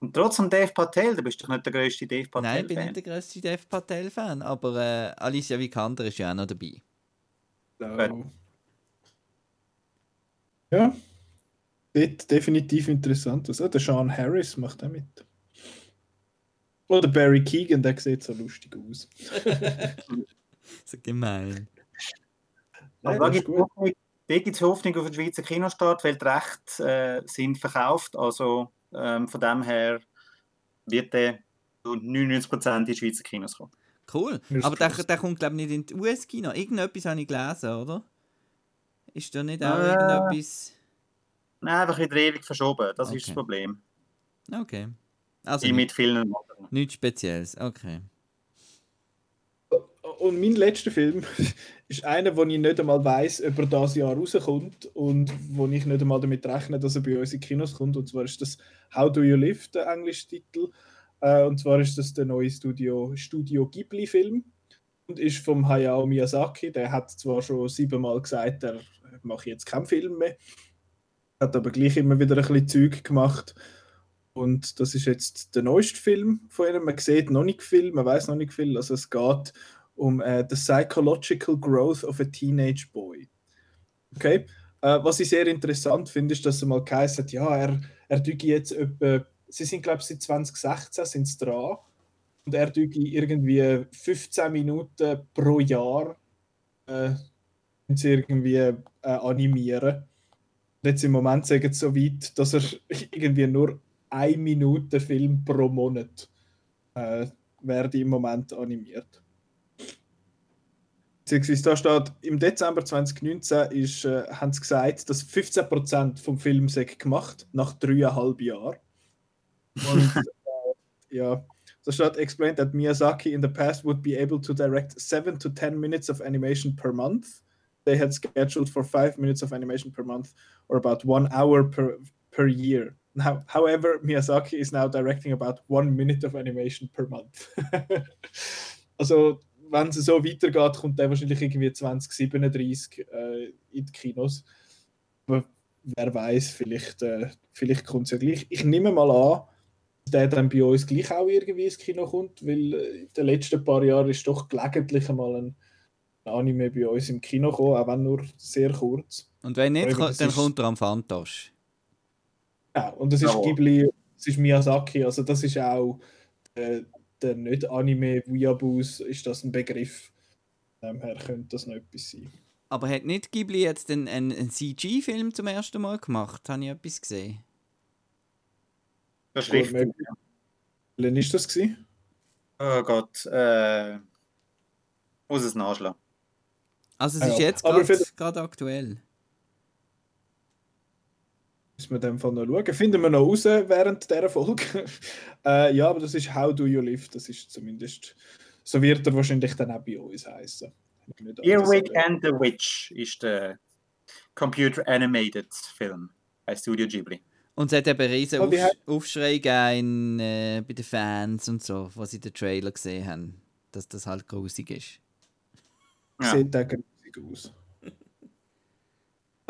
Und trotzdem Dave Patel, du bist doch nicht der größte Dave Patel-Fan. Nein, ich bin nicht der größte Dave Patel-Fan, aber äh, Alicia Vikander ist ja auch noch dabei. No. Ja, sieht definitiv interessant aus. Oh, der Sean Harris macht auch mit. Oder Barry Keegan, der sieht so lustig aus. (laughs) so gemein. Nein, da gibt es Hoffnung auf den Schweizer Kinostart, weil die Rechte äh, sind verkauft. Also ähm, von dem her wird der zu 99% in die Schweizer Kinos kommen. Cool. Aber der, der kommt, glaube ich, nicht in die US-Kino. Irgendetwas habe ich gelesen, oder? Ist da nicht auch äh, irgendetwas. Nein, einfach wieder ewig verschoben. Das okay. ist das Problem. Okay. Also Wie mit vielen Nichts Spezielles, okay. Und mein letzter Film (laughs) ist einer, wo ich nicht einmal weiß, ob er dieses Jahr rauskommt und wo ich nicht einmal damit rechne, dass er bei uns in Kinos kommt. Und zwar ist das How Do You Live, der englische Titel. Äh, und zwar ist das der neue Studio, Studio Ghibli-Film und ist vom Hayao Miyazaki. Der hat zwar schon siebenmal gesagt, er mache jetzt keinen Film mehr, hat aber gleich immer wieder ein bisschen Zeug gemacht. Und das ist jetzt der neueste Film von ihm. Man sieht noch nicht viel, man weiß noch nicht viel. Also es geht um uh, The Psychological Growth of a Teenage Boy. Okay? Uh, was ich sehr interessant finde, ist, dass er mal geheißen hat, ja, er, er jetzt etwa, sie sind glaube ich seit 2016 sind sie dran und er irgendwie 15 Minuten pro Jahr äh, sie irgendwie äh, animieren. Jetzt im Moment sagen sie so weit, dass er irgendwie nur eine Minute Film pro Monat äh, werde im Moment animiert. Beziehungsweise da steht, im Dezember 2019 ist, äh, haben sie gesagt, dass 15% vom Film gemacht, nach dreieinhalb Jahren. Und (laughs) äh, ja, da steht, explained that Miyazaki in the past would be able to direct 7 to 10 minutes of animation per month. They had scheduled for 5 minutes of animation per month or about 1 hour per, per year. Now, however, Miyazaki is now directing about one minute of animation per month. (laughs) also, wenn es so weitergeht, kommt der wahrscheinlich irgendwie 2037 äh, in die Kinos. Aber wer weiß, vielleicht, äh, vielleicht kommt es ja gleich. Ich nehme mal an, dass der dann bei uns gleich auch irgendwie ins Kino kommt, weil äh, in den letzten paar Jahren ist doch gelegentlich einmal ein Anime bei uns im Kino gekommen, auch wenn nur sehr kurz. Und wenn nicht, dann ist... kommt er am Fantasch. Ja, und das ist. Ghibli, das ist Miyazaki, also das ist auch äh, der nicht Anime Weeaboos, ist das ein Begriff. Daher könnte das noch etwas sein. Aber hat nicht Ghibli jetzt einen, einen CG-Film zum ersten Mal gemacht? Habe ich etwas gesehen? Das ist richtig. Wann war das? Gewesen? Oh Gott, äh, muss es nachschlagen. Also es ist ja. jetzt gerade aktuell. Müssen wir dem Fall noch schauen. Finden wir noch raus während dieser Folge. (laughs) äh, ja, aber das ist How Do You Live. Das ist zumindest, so wird er wahrscheinlich dann auch bei uns heißen. Earwig and the Witch ist der Computer Animated Film bei Studio Ghibli. Und es hat eben riesen oh, Auf Aufschrei gegeben äh, bei den Fans und so, was sie den Trailer gesehen haben, dass das halt grusig ist. Ja. Sieht grusig aus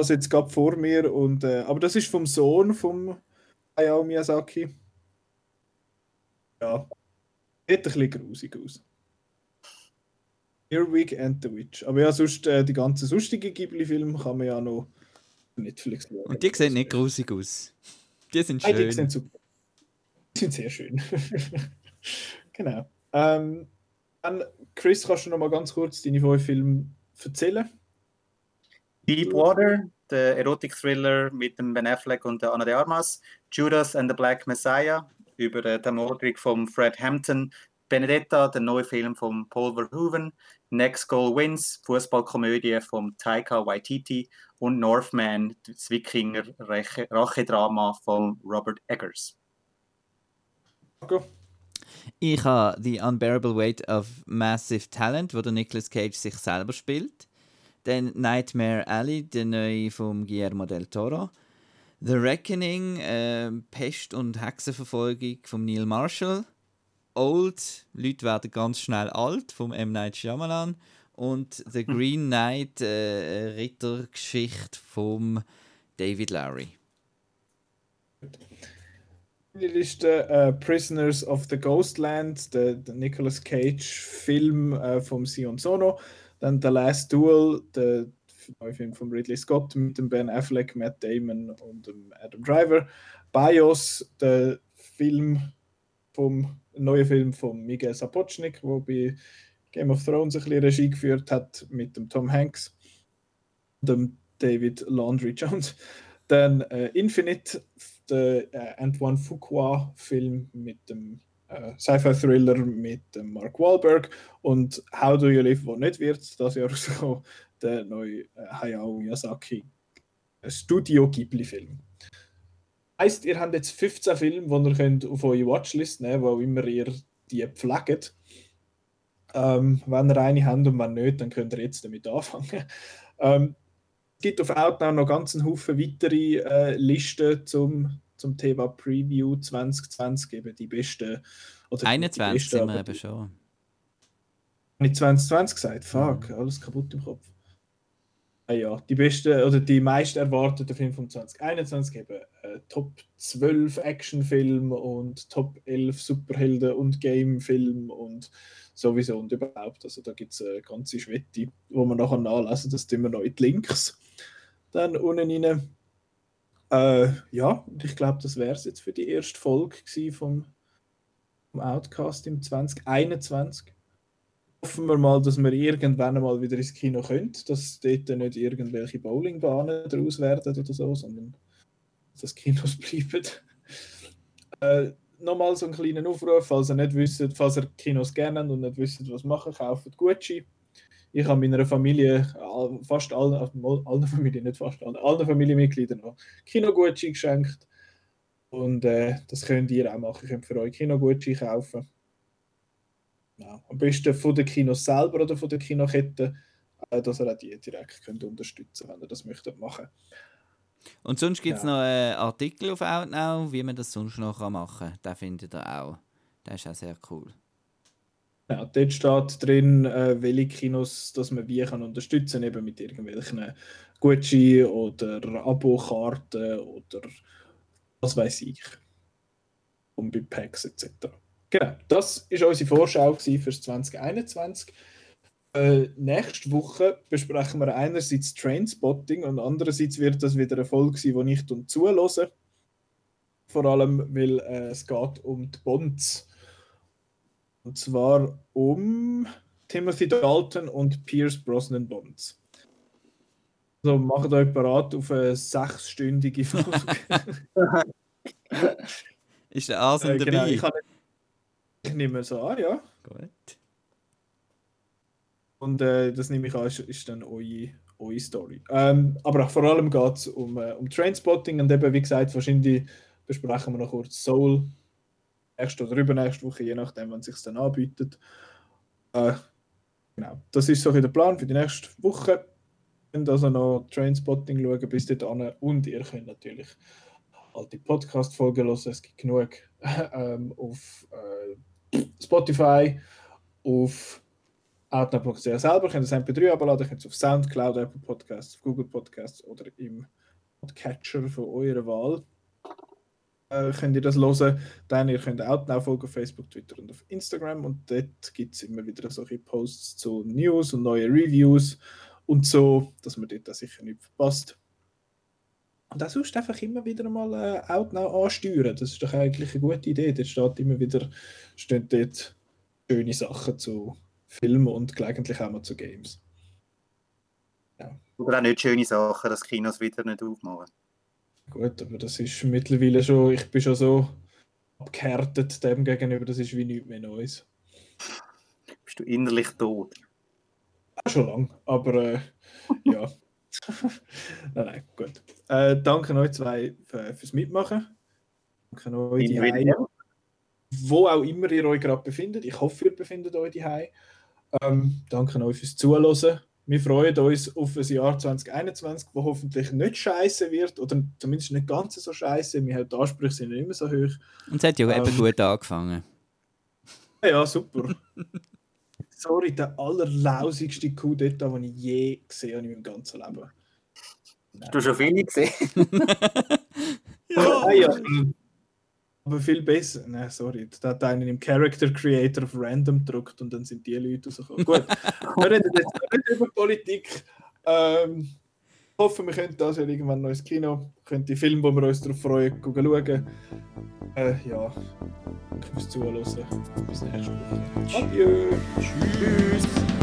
das jetzt gerade vor mir. Und, äh, aber das ist vom Sohn vom Hayao Miyazaki. Ja, sieht ein bisschen grusig aus. Earwig and the Witch. Aber ja, sonst äh, die ganzen sonstigen Ghibli-Filme kann man ja noch Netflix schauen. Und die sehen nicht grusig aus. Die sind schön. Nein, die, sind super. die sind sehr schön. (laughs) genau. Ähm, dann, Chris, kannst du noch mal ganz kurz deine fünf Filme erzählen? Deepwater, der Erotik-Thriller mit dem Ben Affleck und der Anna de Armas, Judas and the Black Messiah über die Ermordung von Fred Hampton, Benedetta, der neue Film von Paul Verhoeven, Next Goal Wins, Fußballkomödie von Taika Waititi und Northman, das Wikinger-Rachedrama von Robert Eggers. Go. Ich habe The Unbearable Weight of Massive Talent, wo der Nicolas Cage sich selber spielt. Dann Nightmare Alley, der neue von Guillermo del Toro. The Reckoning, äh, Pest und Hexenverfolgung von Neil Marshall. Old, Leute werden ganz schnell alt, vom M. Night Shyamalan. Und The Green Knight, äh, Rittergeschichte von David Lowry. Die Liste äh, Prisoners of the Ghostland, der, der Nicolas Cage-Film äh, vom Sion Sono. Dann The Last Duel, der neue Film von Ridley Scott mit dem Ben Affleck, Matt Damon und dem Adam Driver. Bios, der Film vom neue Film von Miguel Sapochnik, wo bei Game of Thrones ein bisschen Regie geführt hat mit dem Tom Hanks und dem David Landry Jones. Dann äh, Infinite, der äh, Antoine Fuqua-Film mit dem äh, Sci-Fi-Thriller mit dem Mark Wahlberg und How Do You Live, wo nicht wird, das Jahr (laughs) rausgekommen, der neue äh, Hayao Miyazaki Studio Ghibli-Film. Heißt, ihr habt jetzt 15 Filme, die ihr könnt auf eure Watchlist nehmen könnt, wo immer ihr die pflegt. Ähm, wenn ihr eine habt und wenn nicht, dann könnt ihr jetzt damit anfangen. (laughs) Ähm, gibt auf Outnow noch ganz einen Haufen weitere äh, Listen zum, zum Thema Preview 2020, eben die besten. Oder 21 die besten, sind wir eben schon. Habe ich 2020 gesagt? Fuck, mhm. alles kaputt im Kopf. Ah ja, die besten oder die meist erwarteten Filme von 2021 eben äh, Top 12 Actionfilm und Top 11 Superhelden und Gamefilm und sowieso und überhaupt. Also da gibt es eine ganze Schwette, wo man nachher nachlesen das tun wir noch in die Links dann unten rein. Äh, ja, und ich glaube, das wäre es jetzt für die erste Folge vom, vom Outcast im 2021 hoffen wir mal, dass wir irgendwann mal wieder ins Kino können, dass dort nicht irgendwelche Bowlingbahnen draus werden oder so, sondern dass Kinos (laughs) bleiben. Äh, Nochmal so einen kleinen Aufruf, falls ihr nicht wisst, falls ihr Kinos gerne und nicht wisst, was machen, kauft Gucci. Ich habe meiner Familie, fast allen, also allen (laughs) Familien, nicht fast allen, allen Familienmitgliedern noch Kino-Gucci geschenkt. Und äh, das könnt ihr auch machen. Ihr könnt für euch Kino-Gucci kaufen. Ja, am besten von den Kinos selber oder von der Kinokette, äh, dass ihr auch die direkt könnt unterstützen könnt, wenn ihr das möchtet machen. Und sonst gibt es ja. noch einen Artikel auf Outnow, wie man das sonst noch machen kann. Den findet ihr auch. Der ist auch sehr cool. Ja, dort steht drin, äh, welche Kinos dass man wie kann unterstützen eben mit irgendwelchen Gucci oder Abo-Karten oder was weiß ich. Und bei Packs etc. Genau, das war unsere Vorschau für 2021. Äh, nächste Woche besprechen wir einerseits Trainspotting und andererseits wird das wieder eine Folge sein, die ich zuhöre. Vor allem, weil äh, es geht um die Bonds. Und zwar um Timothy Dalton und Pierce Brosnan Bonds. Also macht euch bereit auf eine sechsstündige Folge. (laughs) Ist der Asen äh, genau, dabei? Ich, ich nehme es an, ja. Gut. Und äh, das nehme ich an, ist, ist dann eure, eure Story. Ähm, aber vor allem geht es um, äh, um Trainspotting und eben, wie gesagt, wahrscheinlich besprechen wir noch kurz Soul. Nächste oder übernächste Woche, je nachdem, wann es sich dann anbietet. Äh, genau, das ist so der Plan für die nächste Woche. Ihr könnt also noch Trainspotting schauen bis dahin und ihr könnt natürlich alte Podcast-Folgen hören. Es gibt genug (laughs) ähm, auf äh, Spotify, auf Outnow.ch selber, könnt ihr das MP3 abladen, könnt ihr auf Soundcloud, Apple Podcasts, Google Podcasts oder im Podcatcher von eurer Wahl könnt ihr das hören. Dann ihr könnt Outnow folgen auf Facebook, Twitter und auf Instagram und dort gibt es immer wieder solche Posts zu News und neue Reviews und so, dass man dort sicher nicht verpasst. Und auch sonst einfach immer wieder mal äh, Outnow ansteuern. Das ist doch eigentlich eine gute Idee. Dort steht immer wieder stehen dort schöne Sachen zu Filmen und gelegentlich auch mal zu Games. Ja. Oder auch nicht schöne Sachen, dass Kinos wieder nicht aufmachen. Gut, aber das ist mittlerweile schon, ich bin schon so abgehärtet dem gegenüber, das ist wie nichts mehr Neues. Bist du innerlich tot? Ja, schon lang, aber äh, (laughs) ja. (laughs) nein, nein, gut. Äh, danke euch zwei für, fürs Mitmachen. Danke euch die wo auch immer ihr euch gerade befindet. Ich hoffe, ihr befindet euch daheim. Ähm, danke euch fürs Zuhören. Wir freuen uns auf ein Jahr 2021, wo hoffentlich nicht scheiße wird oder zumindest nicht ganz so scheiße. Wir haben die Ansprüche sind nicht immer so hoch. Und es hat ja ähm, eben gut angefangen. Ja, super. (laughs) Sorry, der allerlausigste Coup d'etat, den ich je gesehen habe in meinem ganzen Leben. Hast du schon viele gesehen? (laughs) ja. Ah, ja. Aber viel besser. Nein, sorry. Da hat einen im Character Creator auf Random gedruckt und dann sind die Leute rausgekommen. Gut, (laughs) wir reden jetzt nicht über Politik. Ähm, hoffe, wir können das ja irgendwann noch ins Kino. Wir können die Filme, wo wir uns darauf freuen, schauen. Äh, ja, ich muss zuhören. Bis nächste Woche. Adieu. Tschüss.